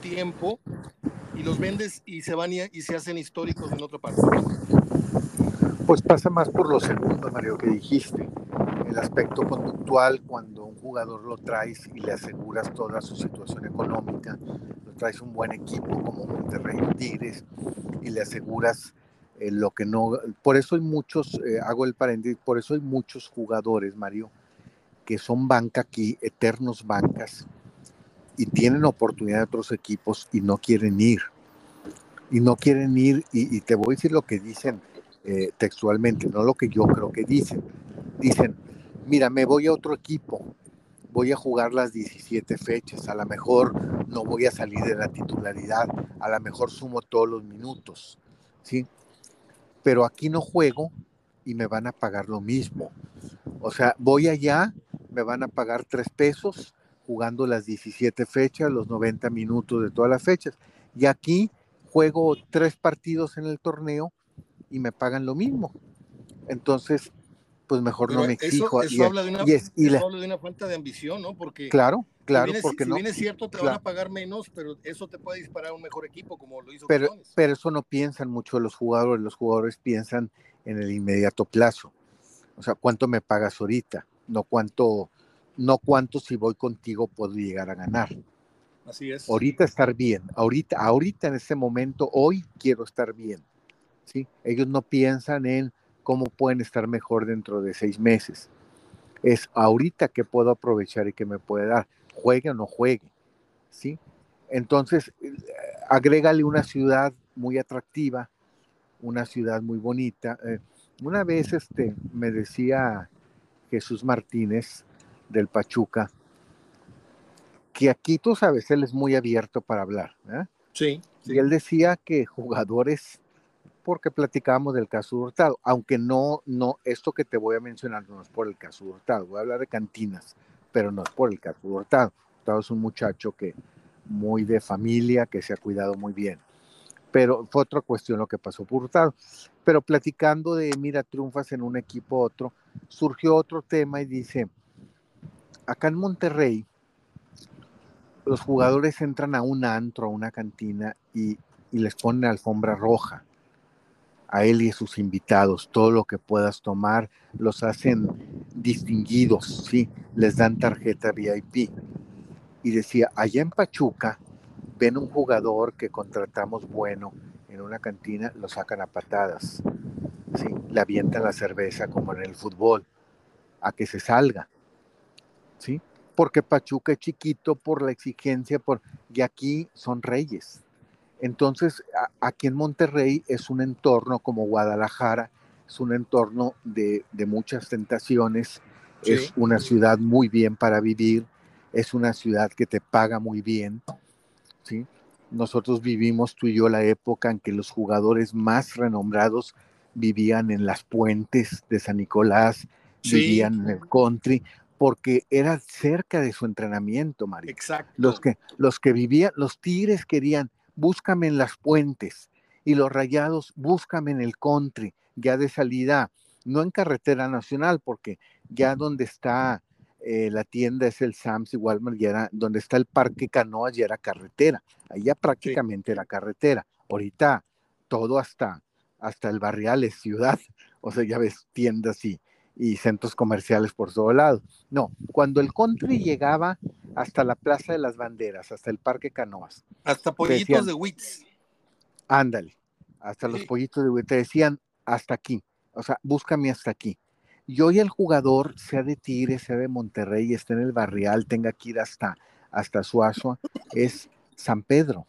tiempo y los vendes y se van y, se hacen históricos en otra parte. Pues pasa más por lo segundo, Mario, que dijiste. El aspecto conductual, cuando un jugador lo traes y le aseguras toda su situación económica, lo traes un buen equipo como Monterrey Tigres y le aseguras eh, lo que no. Por eso hay muchos, eh, hago el paréntesis, por eso hay muchos jugadores, Mario, que son banca aquí, eternos bancas, y tienen oportunidad de otros equipos y no quieren ir. Y no quieren ir, y, te voy a decir lo que dicen eh, textualmente, no lo que yo creo que dicen. Dicen, mira, me voy a otro equipo, voy a jugar las 17 fechas, a lo mejor no voy a salir de la titularidad, a lo mejor sumo todos los minutos, ¿sí? Pero aquí no juego y me van a pagar lo mismo. O sea, voy allá, me van a pagar tres pesos, jugando las 17 fechas, los 90 minutos de todas las fechas. Y aquí juego tres partidos en el torneo y me pagan lo mismo. Entonces, pues mejor no me exijo. Eso, habla, de una, de una, falta de ambición, ¿no? Porque claro. Claro, si porque si no. bien es cierto, te van a pagar menos, pero eso te puede disparar a un mejor equipo, como lo hizo pero, pero eso no piensan mucho los jugadores. Los jugadores piensan en el inmediato plazo. O sea, ¿cuánto me pagas ahorita? No cuánto, no cuánto si voy contigo puedo llegar a ganar. Así es. Ahorita estar bien, ahorita, ahorita en este momento, hoy quiero estar bien. ¿sí? Ellos no piensan en cómo pueden estar mejor dentro de seis meses. Es ahorita que puedo aprovechar y que me puede dar, juegue o no juegue. ¿sí? Entonces, eh, agrégale una ciudad muy atractiva, una ciudad muy bonita. Eh, una vez este, me decía Jesús Martínez del Pachuca, que aquí tú sabes, él es muy abierto para hablar. ¿eh? Sí, sí. Y él decía que jugadores, porque platicábamos del caso de Hurtado, aunque no, no, esto que te voy a mencionar no es por el caso de Hurtado, voy a hablar de cantinas, pero no es por el caso de Hurtado. Hurtado es un muchacho que muy de familia, que se ha cuidado muy bien. Pero fue otra cuestión lo que pasó por Hurtado. Pero platicando de, mira, triunfas en un equipo otro, surgió otro tema y dice, acá en Monterrey, los jugadores entran a un antro, a una cantina y, les ponen alfombra roja a él y a sus invitados. Todo lo que puedas tomar los hacen distinguidos, ¿sí? Les dan tarjeta VIP. Y decía, allá en Pachuca ven un jugador que contratamos bueno en una cantina, lo sacan a patadas, ¿sí? Le avientan la cerveza como en el fútbol, a que se salga, ¿sí? porque Pachuca es chiquito por la exigencia, por, y aquí son reyes. Entonces, a, aquí en Monterrey es un entorno como Guadalajara, es un entorno de, de muchas tentaciones, sí. es una ciudad muy bien para vivir, es una ciudad que te paga muy bien, ¿sí? Nosotros vivimos tú y yo la época en que los jugadores más renombrados vivían en las puentes de San Nicolás, sí. vivían en el country, porque era cerca de su entrenamiento, Mario. Exacto. Los que, los que vivían, los tigres querían, búscame en las puentes, y los rayados, búscame en el country, ya de salida, no en carretera nacional, porque ya donde está eh, la tienda es el Sams y Walmart, ya era, donde está el parque Canoas ya era carretera, allá prácticamente sí. era carretera. Ahorita todo hasta, hasta el barrial es ciudad, o sea, ya ves tiendas y, y centros comerciales por todo lado. No, cuando el country llegaba hasta la Plaza de las Banderas, hasta el Parque Canoas. Hasta pollitos decían, de Wits. Ándale, hasta sí. los pollitos de Wits. Te decían hasta aquí, o sea, búscame hasta aquí. Y hoy el jugador, sea de Tigres, sea de Monterrey, esté en el barrial, tenga que ir hasta, hasta Suazo, es San Pedro.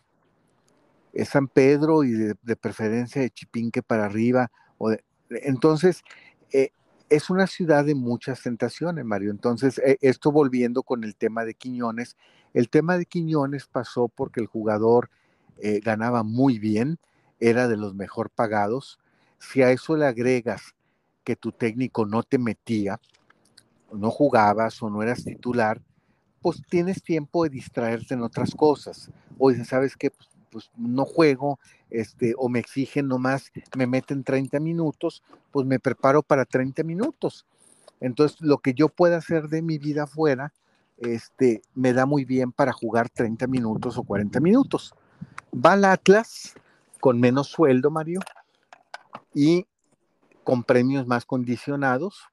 Es San Pedro y de, de preferencia de Chipinque para arriba. O de, entonces, eh, es una ciudad de muchas tentaciones, Mario. Entonces, eh, esto volviendo con el tema de Quiñones, el tema de Quiñones pasó porque el jugador eh, ganaba muy bien, era de los mejor pagados. Si a eso le agregas que tu técnico no te metía, no jugabas o no eras titular, pues tienes tiempo de distraerte en otras cosas. O dices, ¿sabes qué? Pues, pues no juego, este, o me exigen nomás, me meten 30 minutos, pues me preparo para 30 minutos. Entonces, lo que yo pueda hacer de mi vida afuera, este, me da muy bien para jugar 30 minutos o 40 minutos. Va al Atlas con menos sueldo, Mario, y con premios más condicionados,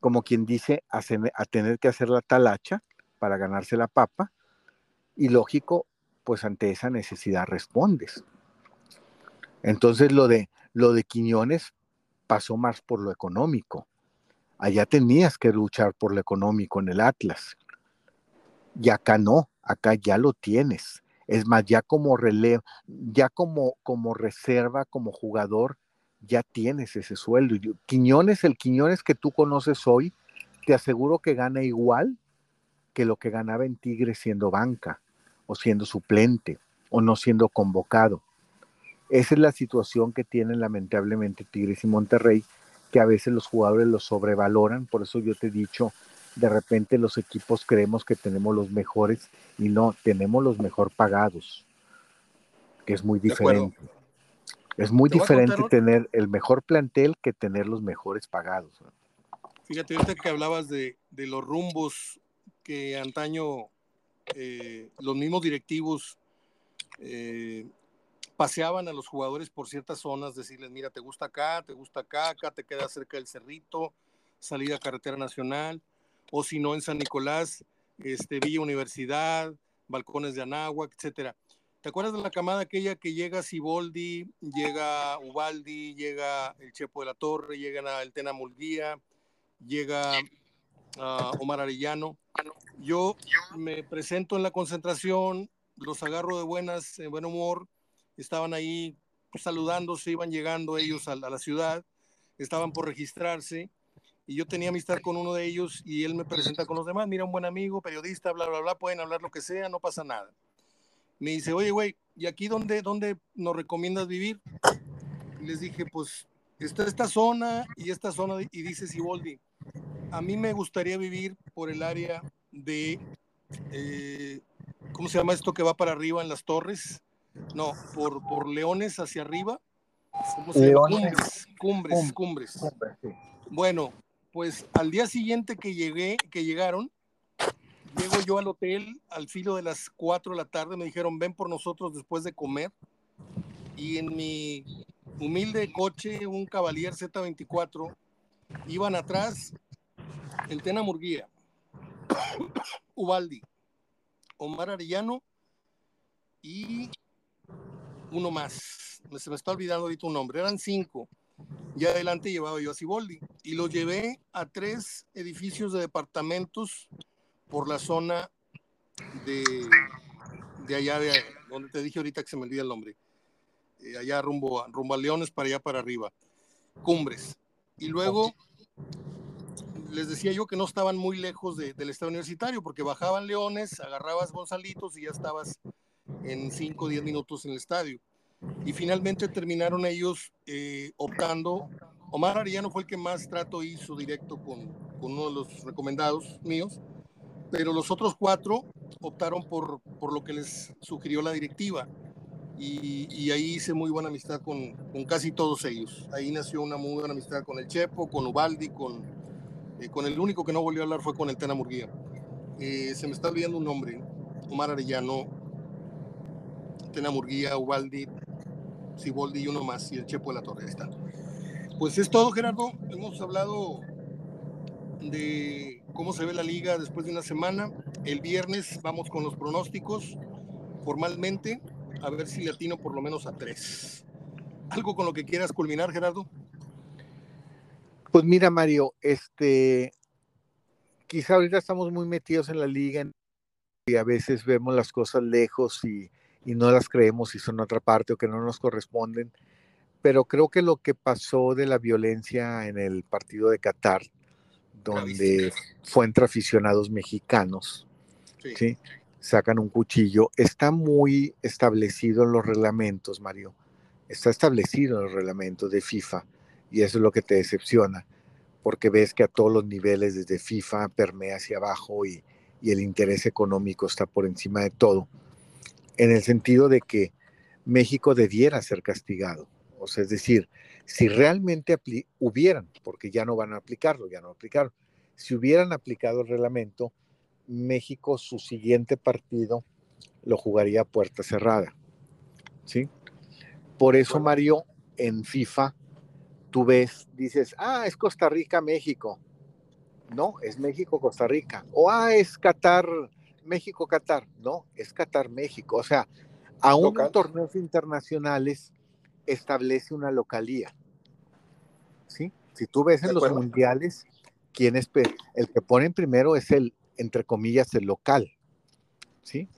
como quien dice, a, a tener que hacer la talacha para ganarse la papa, y lógico, pues ante esa necesidad respondes. Entonces lo de, lo de Quiñones pasó más por lo económico. Allá tenías que luchar por lo económico en el Atlas. Y acá no, acá ya lo tienes. Es más, ya como relevo, ya como, como reserva, como jugador, ya tienes ese sueldo. Quiñones, el Quiñones que tú conoces hoy, te aseguro que gana igual que lo que ganaba en Tigre siendo banca, o siendo suplente, o no siendo convocado. Esa es la situación que tienen lamentablemente Tigres y Monterrey, que a veces los jugadores los sobrevaloran, por eso yo te he dicho, de repente los equipos creemos que tenemos los mejores y no, tenemos los mejor pagados, que es muy diferente. Es muy diferente tener el mejor plantel que tener los mejores pagados. Fíjate, ahorita que hablabas de, de los rumbos que antaño eh, los mismos directivos eh, paseaban a los jugadores por ciertas zonas, decirles, mira, te gusta acá, te gusta acá, acá te queda cerca del cerrito, salida a carretera nacional, o si no en San Nicolás, este, Villa Universidad, balcones de Anáhuac, etcétera. ¿Te acuerdas de la camada aquella que llega Siboldi, llega Ubaldi, llega el Chepo de la Torre, llega el Tena llega Omar Arellano? Yo me presento en la concentración, los agarro de buenas, en buen humor, estaban ahí pues, saludándose, iban llegando ellos a, la ciudad, estaban por registrarse y yo tenía amistad con uno de ellos y él me presenta con los demás, mira, un buen amigo, periodista, bla, bla, bla, pueden hablar lo que sea, no pasa nada me dice, oye, güey, ¿y aquí dónde, dónde nos recomiendas vivir? Les dije, pues, está esta zona y esta zona, y dice Siboldi, a mí me gustaría vivir por el área de, eh, ¿cómo se llama esto que va para arriba en las torres? No, por, por Leones hacia arriba. ¿Cómo se llama? Cumbres, cumbres, cumbres. Bueno, pues al día siguiente que llegué, que llegaron, Llego yo al hotel al filo de las 4 de la tarde, me dijeron, ven por nosotros después de comer. Y en mi humilde coche, un Cavalier Z24, iban atrás el Tena Murguía, Ubaldi, Omar Arellano y uno más. Se me está olvidando ahorita un nombre. Eran cinco. Y adelante llevaba yo a Ciboldi. Y lo llevé a tres edificios de departamentos por la zona de, de allá, de donde te dije ahorita que se me olvida el nombre, eh, allá rumbo a, rumbo a Leones, para allá para arriba, Cumbres. Y luego les decía yo que no estaban muy lejos del estado universitario, porque bajaban Leones, agarrabas Gonzalitos y ya estabas en 5 o 10 minutos en el estadio. Y finalmente terminaron ellos eh, optando. Omar Arellano fue el que más trato hizo directo con, uno de los recomendados míos pero los otros cuatro optaron por, lo que les sugirió la directiva. Y, y ahí hice muy buena amistad con, con, casi todos ellos. Ahí nació una muy buena amistad con el Chepo, con Ubaldi, con, eh, con el único que no volvió a hablar fue con el Tena Murguía. Eh, se me está olvidando un nombre, Omar Arellano, Tena Murguía, Ubaldi, Siboldi y uno más, y el Chepo de la Torre. está. Pues es todo, Gerardo. Hemos hablado de cómo se ve la liga después de una semana. El viernes vamos con los pronósticos formalmente, a ver si le atino por lo menos a tres. ¿Algo con lo que quieras culminar, Gerardo? Pues mira, Mario, este, quizá ahorita estamos muy metidos en la liga y a veces vemos las cosas lejos y, y no las creemos si son otra parte o que no nos corresponden. Pero creo que lo que pasó de la violencia en el partido de Qatar, donde fue entre aficionados mexicanos, sí. sacan un cuchillo. Está muy establecido en los reglamentos, Mario. Está establecido en los reglamentos de FIFA y eso es lo que te decepciona, porque ves que a todos los niveles, desde FIFA, permea hacia abajo y, y el interés económico está por encima de todo, en el sentido de que México debiera ser castigado. O sea, es decir, si realmente hubieran, porque ya no van a aplicarlo, ya no aplicaron, si hubieran aplicado el reglamento, México su siguiente partido lo jugaría a puerta cerrada. ¿Sí? Por eso, Mario, en FIFA, tú ves, dices, ah, es Costa Rica, México. No, es México, Costa Rica. O, ah, es Qatar, México, Qatar. No, es Qatar, México. O sea, aún en torneos internacionales establece una localía. ¿sí? Si tú ves en los mundiales, ¿quién es el que ponen primero es el, entre comillas, el local, ¿sí?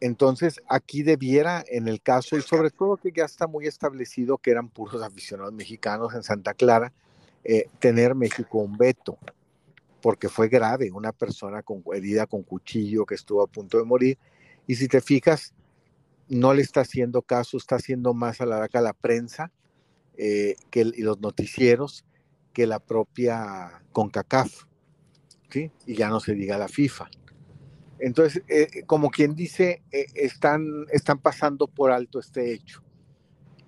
Entonces, aquí debiera, en el caso, y sobre todo que ya está muy establecido que eran puros aficionados mexicanos en Santa Clara, eh, tener México un veto, porque fue grave, una persona con herida con cuchillo que estuvo a punto de morir, y si te fijas, no le está haciendo caso, está haciendo más a la, a la prensa, eh, que y los noticieros que la propia CONCACAF, ¿sí? Y ya no se diga la FIFA. Entonces, eh, como quien dice, eh, están, están pasando por alto este hecho.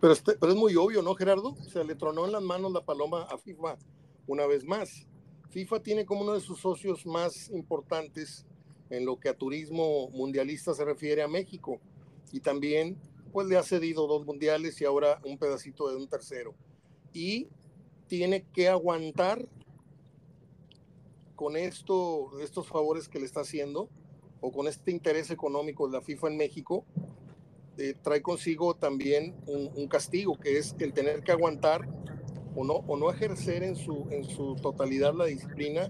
Pero, este, pero es muy obvio, ¿no, Gerardo? Se le tronó en las manos la paloma a FIFA una vez más. FIFA tiene como uno de sus socios más importantes en lo que a turismo mundialista se refiere a México. Y también, pues le ha cedido dos mundiales y ahora un pedacito de un tercero. Y tiene que aguantar con esto, estos favores que le está haciendo o con este interés económico de la FIFA en México, eh, trae consigo también un, castigo, que es el tener que aguantar o no, o no ejercer en su, en su totalidad la disciplina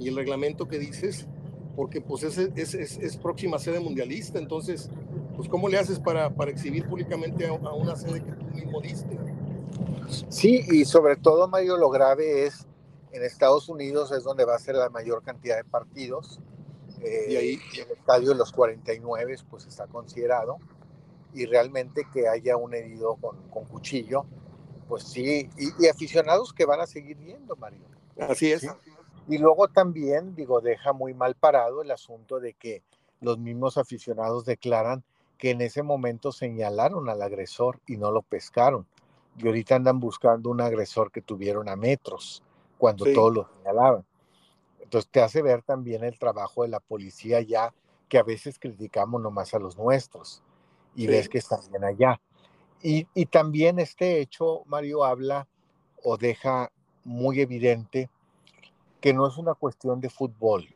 y el reglamento que dices, porque pues es, es, es, próxima sede mundialista, entonces, pues ¿cómo le haces para, para exhibir públicamente a, una sede que tú mismo diste? Sí, y sobre todo, Mario, lo grave es, en Estados Unidos es donde va a ser la mayor cantidad de partidos, y ahí eh, el estadio de los 49 pues está considerado, y realmente que haya un herido con, con cuchillo, pues sí, y, aficionados que van a seguir viendo, Mario. Así es. Y luego también, digo, deja muy mal parado el asunto de que los mismos aficionados declaran que en ese momento señalaron al agresor y no lo pescaron. Y ahorita andan buscando un agresor que tuvieron a metros, cuando todos lo señalaban. Entonces te hace ver también el trabajo de la policía ya, que a veces criticamos nomás a los nuestros y ves que están bien allá. Y, y también este hecho, Mario, habla o deja muy evidente que no es una cuestión de fútbol,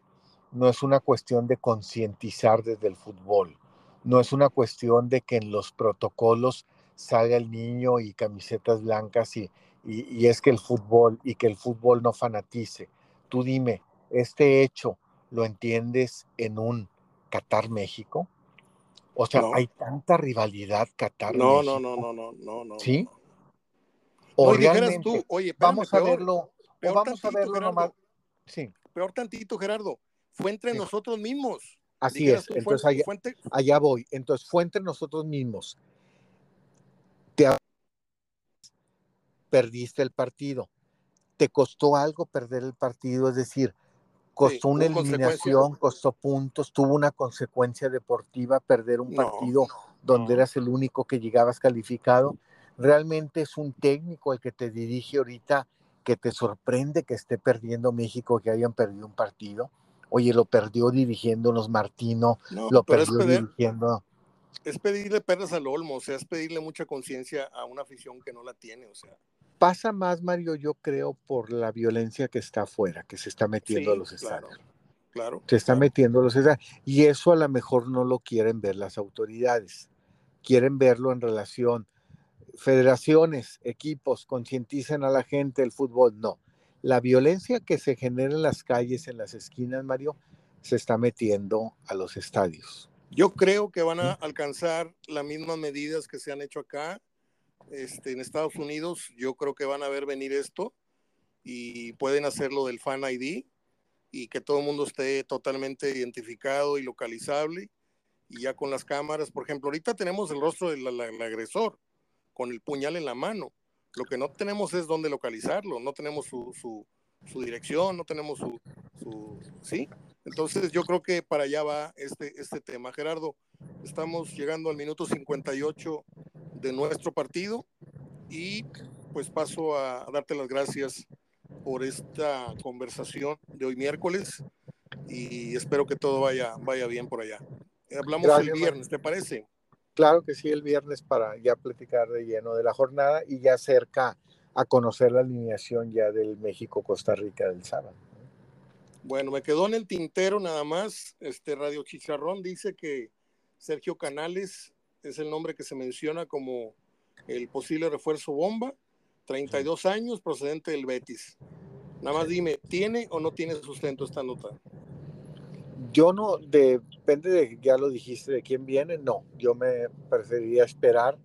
no es una cuestión de concientizar desde el fútbol, no es una cuestión de que en los protocolos salga el niño y camisetas blancas y, y, es que el fútbol y que el fútbol no fanatice. Tú dime, ¿este hecho lo entiendes en un Qatar México? O sea, hay tanta rivalidad Qatar. No, no, no, no, no, no, no. ¿Sí? O realmente, tú, oye, vamos a verlo, vamos a verlo nomás. Sí. Peor tantito, Gerardo. Fue entre nosotros mismos. Así es. Entonces allá, voy. Entonces fue entre nosotros mismos. Te perdiste el partido. Te costó algo perder el partido, es decir, costó una eliminación, costó puntos, tuvo una consecuencia deportiva perder un partido donde eras el único que llegabas calificado. Realmente es un técnico el que te dirige ahorita que te sorprende que esté perdiendo México, que hayan perdido un partido. Oye, lo perdió dirigiéndonos Martino, lo perdió dirigiendo. Es pedirle perras al olmo, o sea, es pedirle mucha conciencia a una afición que no la tiene, o sea. Pasa más, Mario, yo creo, por la violencia que está afuera, que se está metiendo a los estadios. Claro. Se está metiendo a los estadios. Y eso a lo mejor no lo quieren ver las autoridades. Quieren verlo en relación federaciones, equipos concienticen a la gente del fútbol, no. La violencia que se genera en las calles, en las esquinas, Mario, se está metiendo a los estadios. Yo creo que van a alcanzar las mismas medidas que se han hecho acá este, en Estados Unidos. Yo creo que van a ver venir esto y pueden hacerlo del Fan ID y que todo el mundo esté totalmente identificado y localizable. Y ya con las cámaras, por ejemplo, ahorita tenemos el rostro del agresor, con el puñal en la mano. Lo que no tenemos es dónde localizarlo, no tenemos su, su, dirección, no tenemos su, su, ¿Sí? Entonces yo creo que para allá va este, este tema. Gerardo, estamos llegando al minuto 58 de nuestro partido y pues paso a, darte las gracias por esta conversación de hoy miércoles y espero que todo vaya, vaya bien por allá. Hablamos el viernes, ¿te parece? Claro que sí, el viernes para ya platicar de lleno de la jornada y ya cerca a conocer la alineación ya del México-Costa Rica del sábado. Bueno, me quedó en el tintero nada más. Este Radio Chicharrón dice que Sergio Canales es el nombre que se menciona como el posible refuerzo bomba, 32 años, procedente del Betis. Nada más dime, ¿tiene o no tiene sustento esta nota? Yo no, depende de, ya lo dijiste, de quién viene, no, yo me preferiría esperar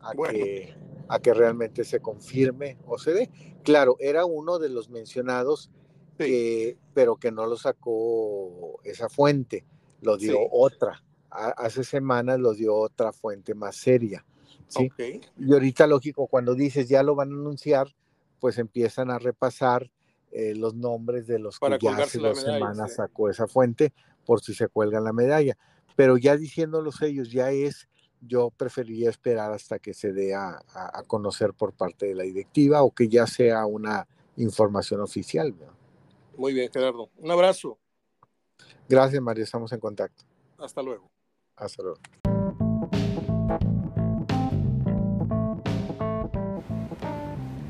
a, que, a que realmente se confirme o se dé. Claro, era uno de los mencionados, pero que no lo sacó esa fuente, lo dio otra. Hace semanas lo dio otra fuente más seria. ¿sí? Y ahorita, lógico, cuando dices ya lo van a anunciar, pues empiezan a repasar eh, los nombres de los que ya hace dos semanas sacó esa fuente por si se cuelgan la medalla. Pero ya diciéndolos ellos, ya es, yo preferiría esperar hasta que se dé a, conocer por parte de la directiva o que ya sea una información oficial. Muy bien, Gerardo. Un abrazo. Gracias, Mario, estamos en contacto. Hasta luego. Hasta luego.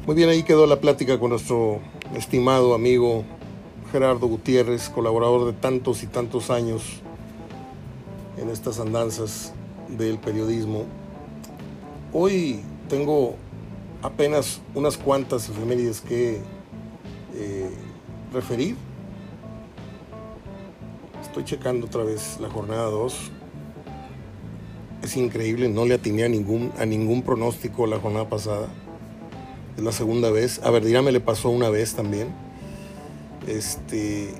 Muy bien, ahí quedó la plática con nuestro estimado amigo Gerardo Gutiérrez, colaborador de tantos y tantos años en estas andanzas del periodismo. Hoy tengo apenas unas cuantas efemérides que eh, referir. Estoy checando otra vez la jornada 2. Es increíble, no le atiné a ningún, a ningún pronóstico la jornada pasada. Es la segunda vez. A ver, me le pasó una vez también. Este.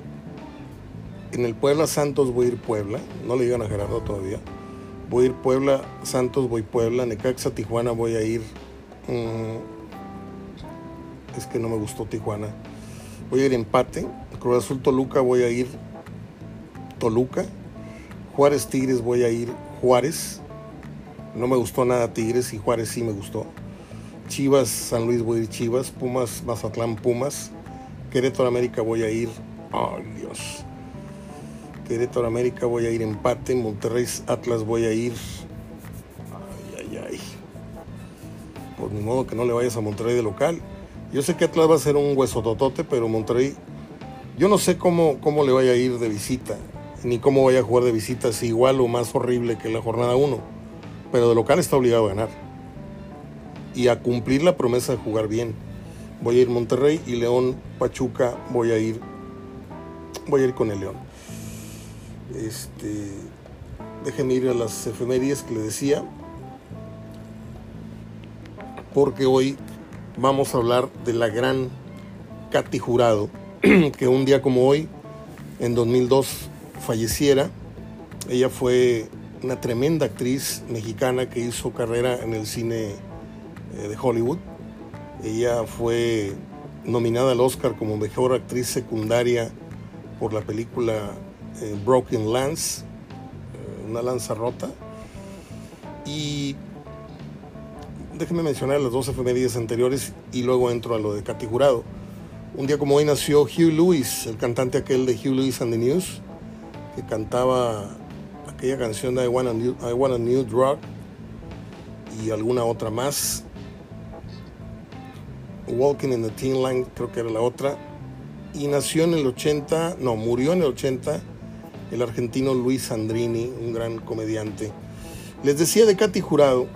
En el Puebla Santos voy a ir Puebla. No le digan a Gerardo todavía. Voy a ir Puebla, Santos voy Puebla. Necaxa, Tijuana voy a ir. Mm, es que no me gustó Tijuana. Voy a ir empate. Cruz Azul Toluca voy a ir Toluca. Juárez Tigres voy a ir Juárez. No me gustó nada Tigres y Juárez sí me gustó. Chivas San Luis voy a ir Chivas. Pumas Mazatlán Pumas. Querétaro América voy a ir. Ay Dios. Querétaro América voy a ir empate. Monterrey Atlas voy a ir. Ay, ay, ay. Por ni modo que no le vayas a Monterrey de local. Yo sé que Atlas va a ser un hueso totote, pero Monterrey, yo no sé cómo, cómo le vaya a ir de visita, ni cómo vaya a jugar de visita, si igual o más horrible que la jornada 1. Pero de local está obligado a ganar. Y a cumplir la promesa de jugar bien. Voy a ir Monterrey y León Pachuca voy a ir voy a ir con el León. Este déjenme ir a las efemérides que le decía. Porque hoy vamos a hablar de la gran Katy Jurado, que un día como hoy, en 2002, falleciera. Ella fue una tremenda actriz mexicana que hizo carrera en el cine eh, de Hollywood. Ella fue nominada al Oscar como mejor actriz secundaria por la película eh, Broken Lance, eh, una lanza rota. Y déjenme mencionar las dos efemérides anteriores y luego entro a lo de Katy Jurado. Un día como hoy nació Hugh Lewis, el cantante aquel de Hugh Lewis and the News, que cantaba aquella canción de I Want a New, New Drug y alguna otra más. Walking in the Teen Line, creo que era la otra. Y nació en el 80, no, murió en el 80 el argentino Luis Andrini, un gran comediante. Les decía de Katy Jurado,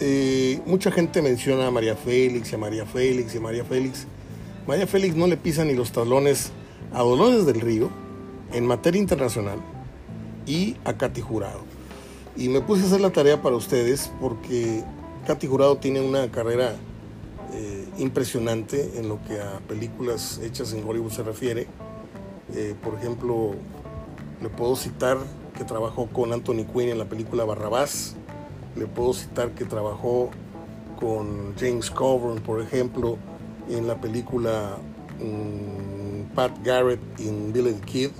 eh, mucha gente menciona a María Félix y a María Félix y a María Félix. María Félix no le pisa ni los talones a Dolores del Río en materia internacional y a Katy Jurado. Y me puse a hacer la tarea para ustedes porque Katy Jurado tiene una carrera eh, impresionante en lo que a películas hechas en Hollywood se refiere. Eh, por ejemplo, le puedo citar que trabajó con Anthony Quinn en la película Barrabás, le puedo citar que trabajó con James Coburn, por ejemplo, en la película mm, Pat Garrett in Billy the Kid.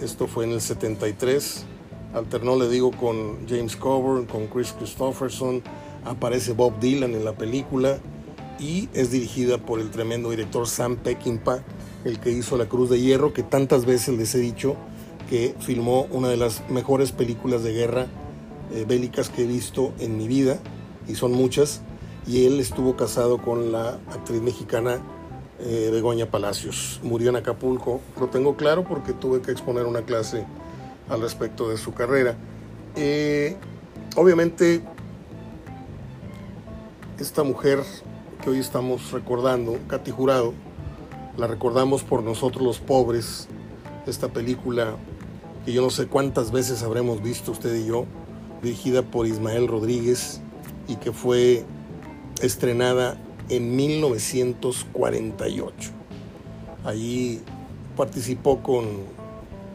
Esto fue en el 73. Alternó, le digo, con James Coburn, con Chris Christopherson. Aparece Bob Dylan en la película y es dirigida por el tremendo director Sam Peckinpah, el que hizo La Cruz de Hierro, que tantas veces les he dicho que filmó una de las mejores películas de guerra eh, bélicas que he visto en mi vida, y son muchas, y él estuvo casado con la actriz mexicana eh, Begoña Palacios. Murió en Acapulco, lo tengo claro porque tuve que exponer una clase al respecto de su carrera. Eh, obviamente, esta mujer que hoy estamos recordando, Katy Jurado, la recordamos por nosotros los pobres, esta película que yo no sé cuántas veces habremos visto usted y yo, dirigida por Ismael Rodríguez y que fue estrenada en 1948. Allí participó con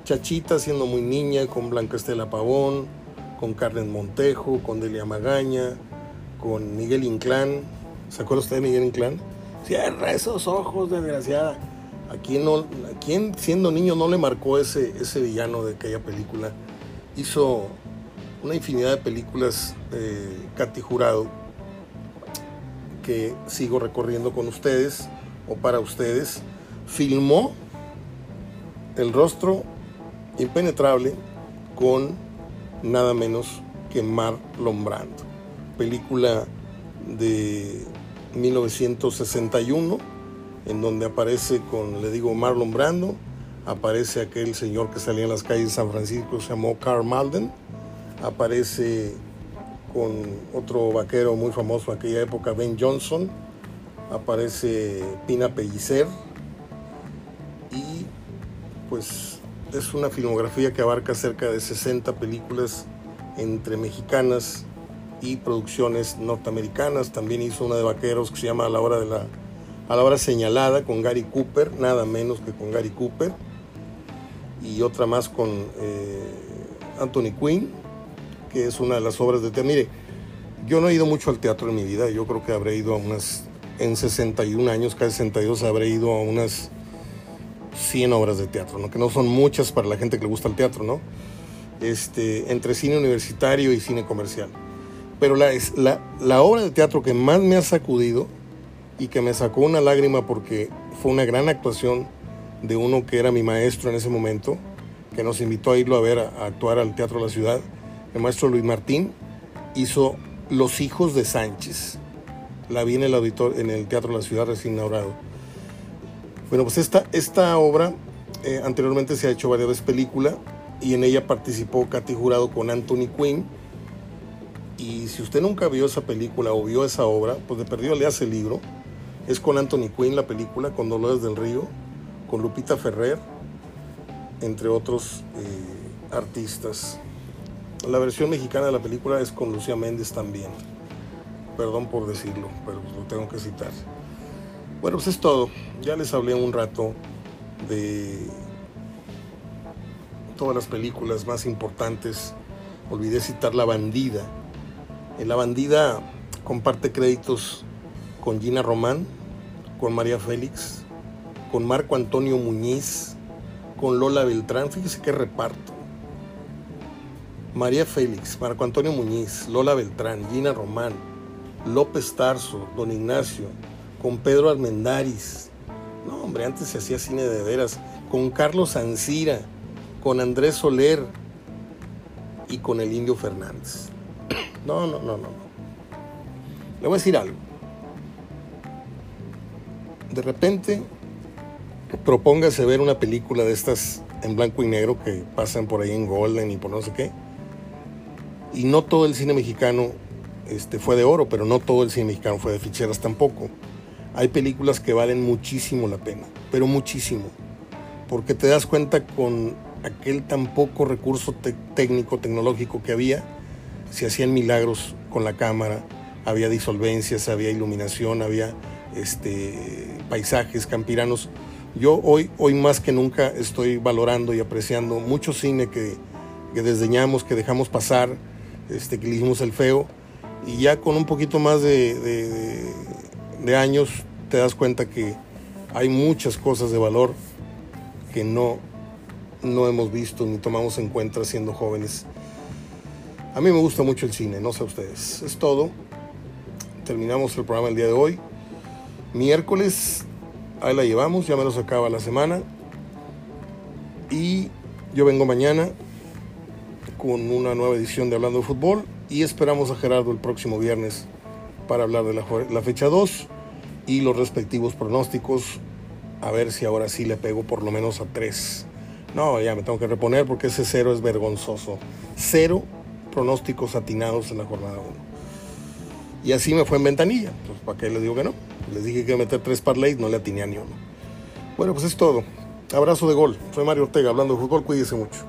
Chachita siendo muy niña, con Blanca Estela Pavón, con Carmen Montejo, con Delia Magaña, con Miguel Inclán. ¿Se acuerda usted de Miguel Inclán? Cierra esos ojos, desgraciada. ¿A quién, no, a quién siendo niño no le marcó ese, ese villano de aquella película? Hizo una infinidad de películas de Katy Jurado que sigo recorriendo con ustedes o para ustedes. Filmó el rostro Impenetrable con nada menos que Marlon Brando. Película de 1961 en donde aparece con, le digo, Marlon Brando, aparece aquel señor que salía en las calles de San Francisco, se llamó Carl Malden, aparece con otro vaquero muy famoso en aquella época, Ben Johnson, aparece Pina Pellicer. Y pues es una filmografía que abarca cerca de 60 películas entre mexicanas y producciones norteamericanas. También hizo una de vaqueros que se llama A la hora de la a la hora señalada con Gary Cooper, nada menos que con Gary Cooper, y otra más con eh, Anthony Quinn, que es una de las obras de teatro. Mire, yo no he ido mucho al teatro en mi vida, yo creo que habré ido a unas, en 61 años, casi 62, habré ido a unas 100 obras de teatro, ¿no? que no son muchas para la gente que le gusta el teatro, ¿no? Este, entre cine universitario y cine comercial. Pero la, la, la obra de teatro que más me ha sacudido y que me sacó una lágrima porque fue una gran actuación de uno que era mi maestro en ese momento, que nos invitó a irlo a ver a, actuar al Teatro de la Ciudad. El maestro Luis Martín hizo Los Hijos de Sánchez. La vi en el, auditor, en el Teatro de la Ciudad recién inaugurado. Bueno, pues esta, esta obra eh, anteriormente se ha hecho varias veces película y en ella participó Katy Jurado con Anthony Quinn. Y si usted nunca vio esa película o vio esa obra, pues de perdido le hace el libro es con Anthony Quinn la película, con Dolores del Río, con Lupita Ferrer, entre otros eh, artistas. La versión mexicana de la película es con Lucía Méndez también. Perdón por decirlo, pero lo tengo que citar. Bueno, pues es todo. Ya les hablé un rato de todas las películas más importantes. Olvidé citar La Bandida. En La Bandida comparte créditos con Gina Román, con María Félix, con Marco Antonio Muñiz, con Lola Beltrán. Fíjese qué reparto. María Félix, Marco Antonio Muñiz, Lola Beltrán, Gina Román, López Tarso, Don Ignacio, con Pedro Almendaris. No, hombre, antes se hacía cine de veras. Con Carlos Ancira, con Andrés Soler y con el Indio Fernández. No, no, no, no. Le voy a decir algo de repente propóngase ver una película de estas en blanco y negro que pasan por ahí en Golden y por no sé qué. Y no todo el cine mexicano este, fue de oro, pero no todo el cine mexicano fue de ficheras tampoco. Hay películas que valen muchísimo la pena, pero muchísimo. Porque te das cuenta con aquel tan poco recurso técnico, tecnológico que había, se hacían milagros con la cámara, había disolvencias, había iluminación, había este, paisajes campiranos. Yo hoy, hoy más que nunca estoy valorando y apreciando mucho cine que, desdeñamos, que dejamos pasar, este, que le hicimos el feo, y ya con un poquito más de, años te das cuenta que hay muchas cosas de valor que no, no hemos visto ni tomamos en cuenta siendo jóvenes. A mí me gusta mucho el cine, no sé ustedes. Es todo. Terminamos el programa el día de hoy. Miércoles, ahí la llevamos, ya me menos acaba la semana. Y yo vengo mañana con una nueva edición de Hablando de Fútbol y esperamos a Gerardo el próximo viernes para hablar de la, fecha 2 y los respectivos pronósticos. A ver si ahora sí le pego por lo menos a 3. No, ya me tengo que reponer porque ese cero es vergonzoso. Cero pronósticos atinados en la jornada 1. Y así me fue en ventanilla. Pues, ¿para qué les digo que no? Les dije que meter tres parlays, no le atiné a ni uno. Bueno, pues es todo. Abrazo de gol. Soy Mario Ortega hablando de fútbol. Cuídese mucho.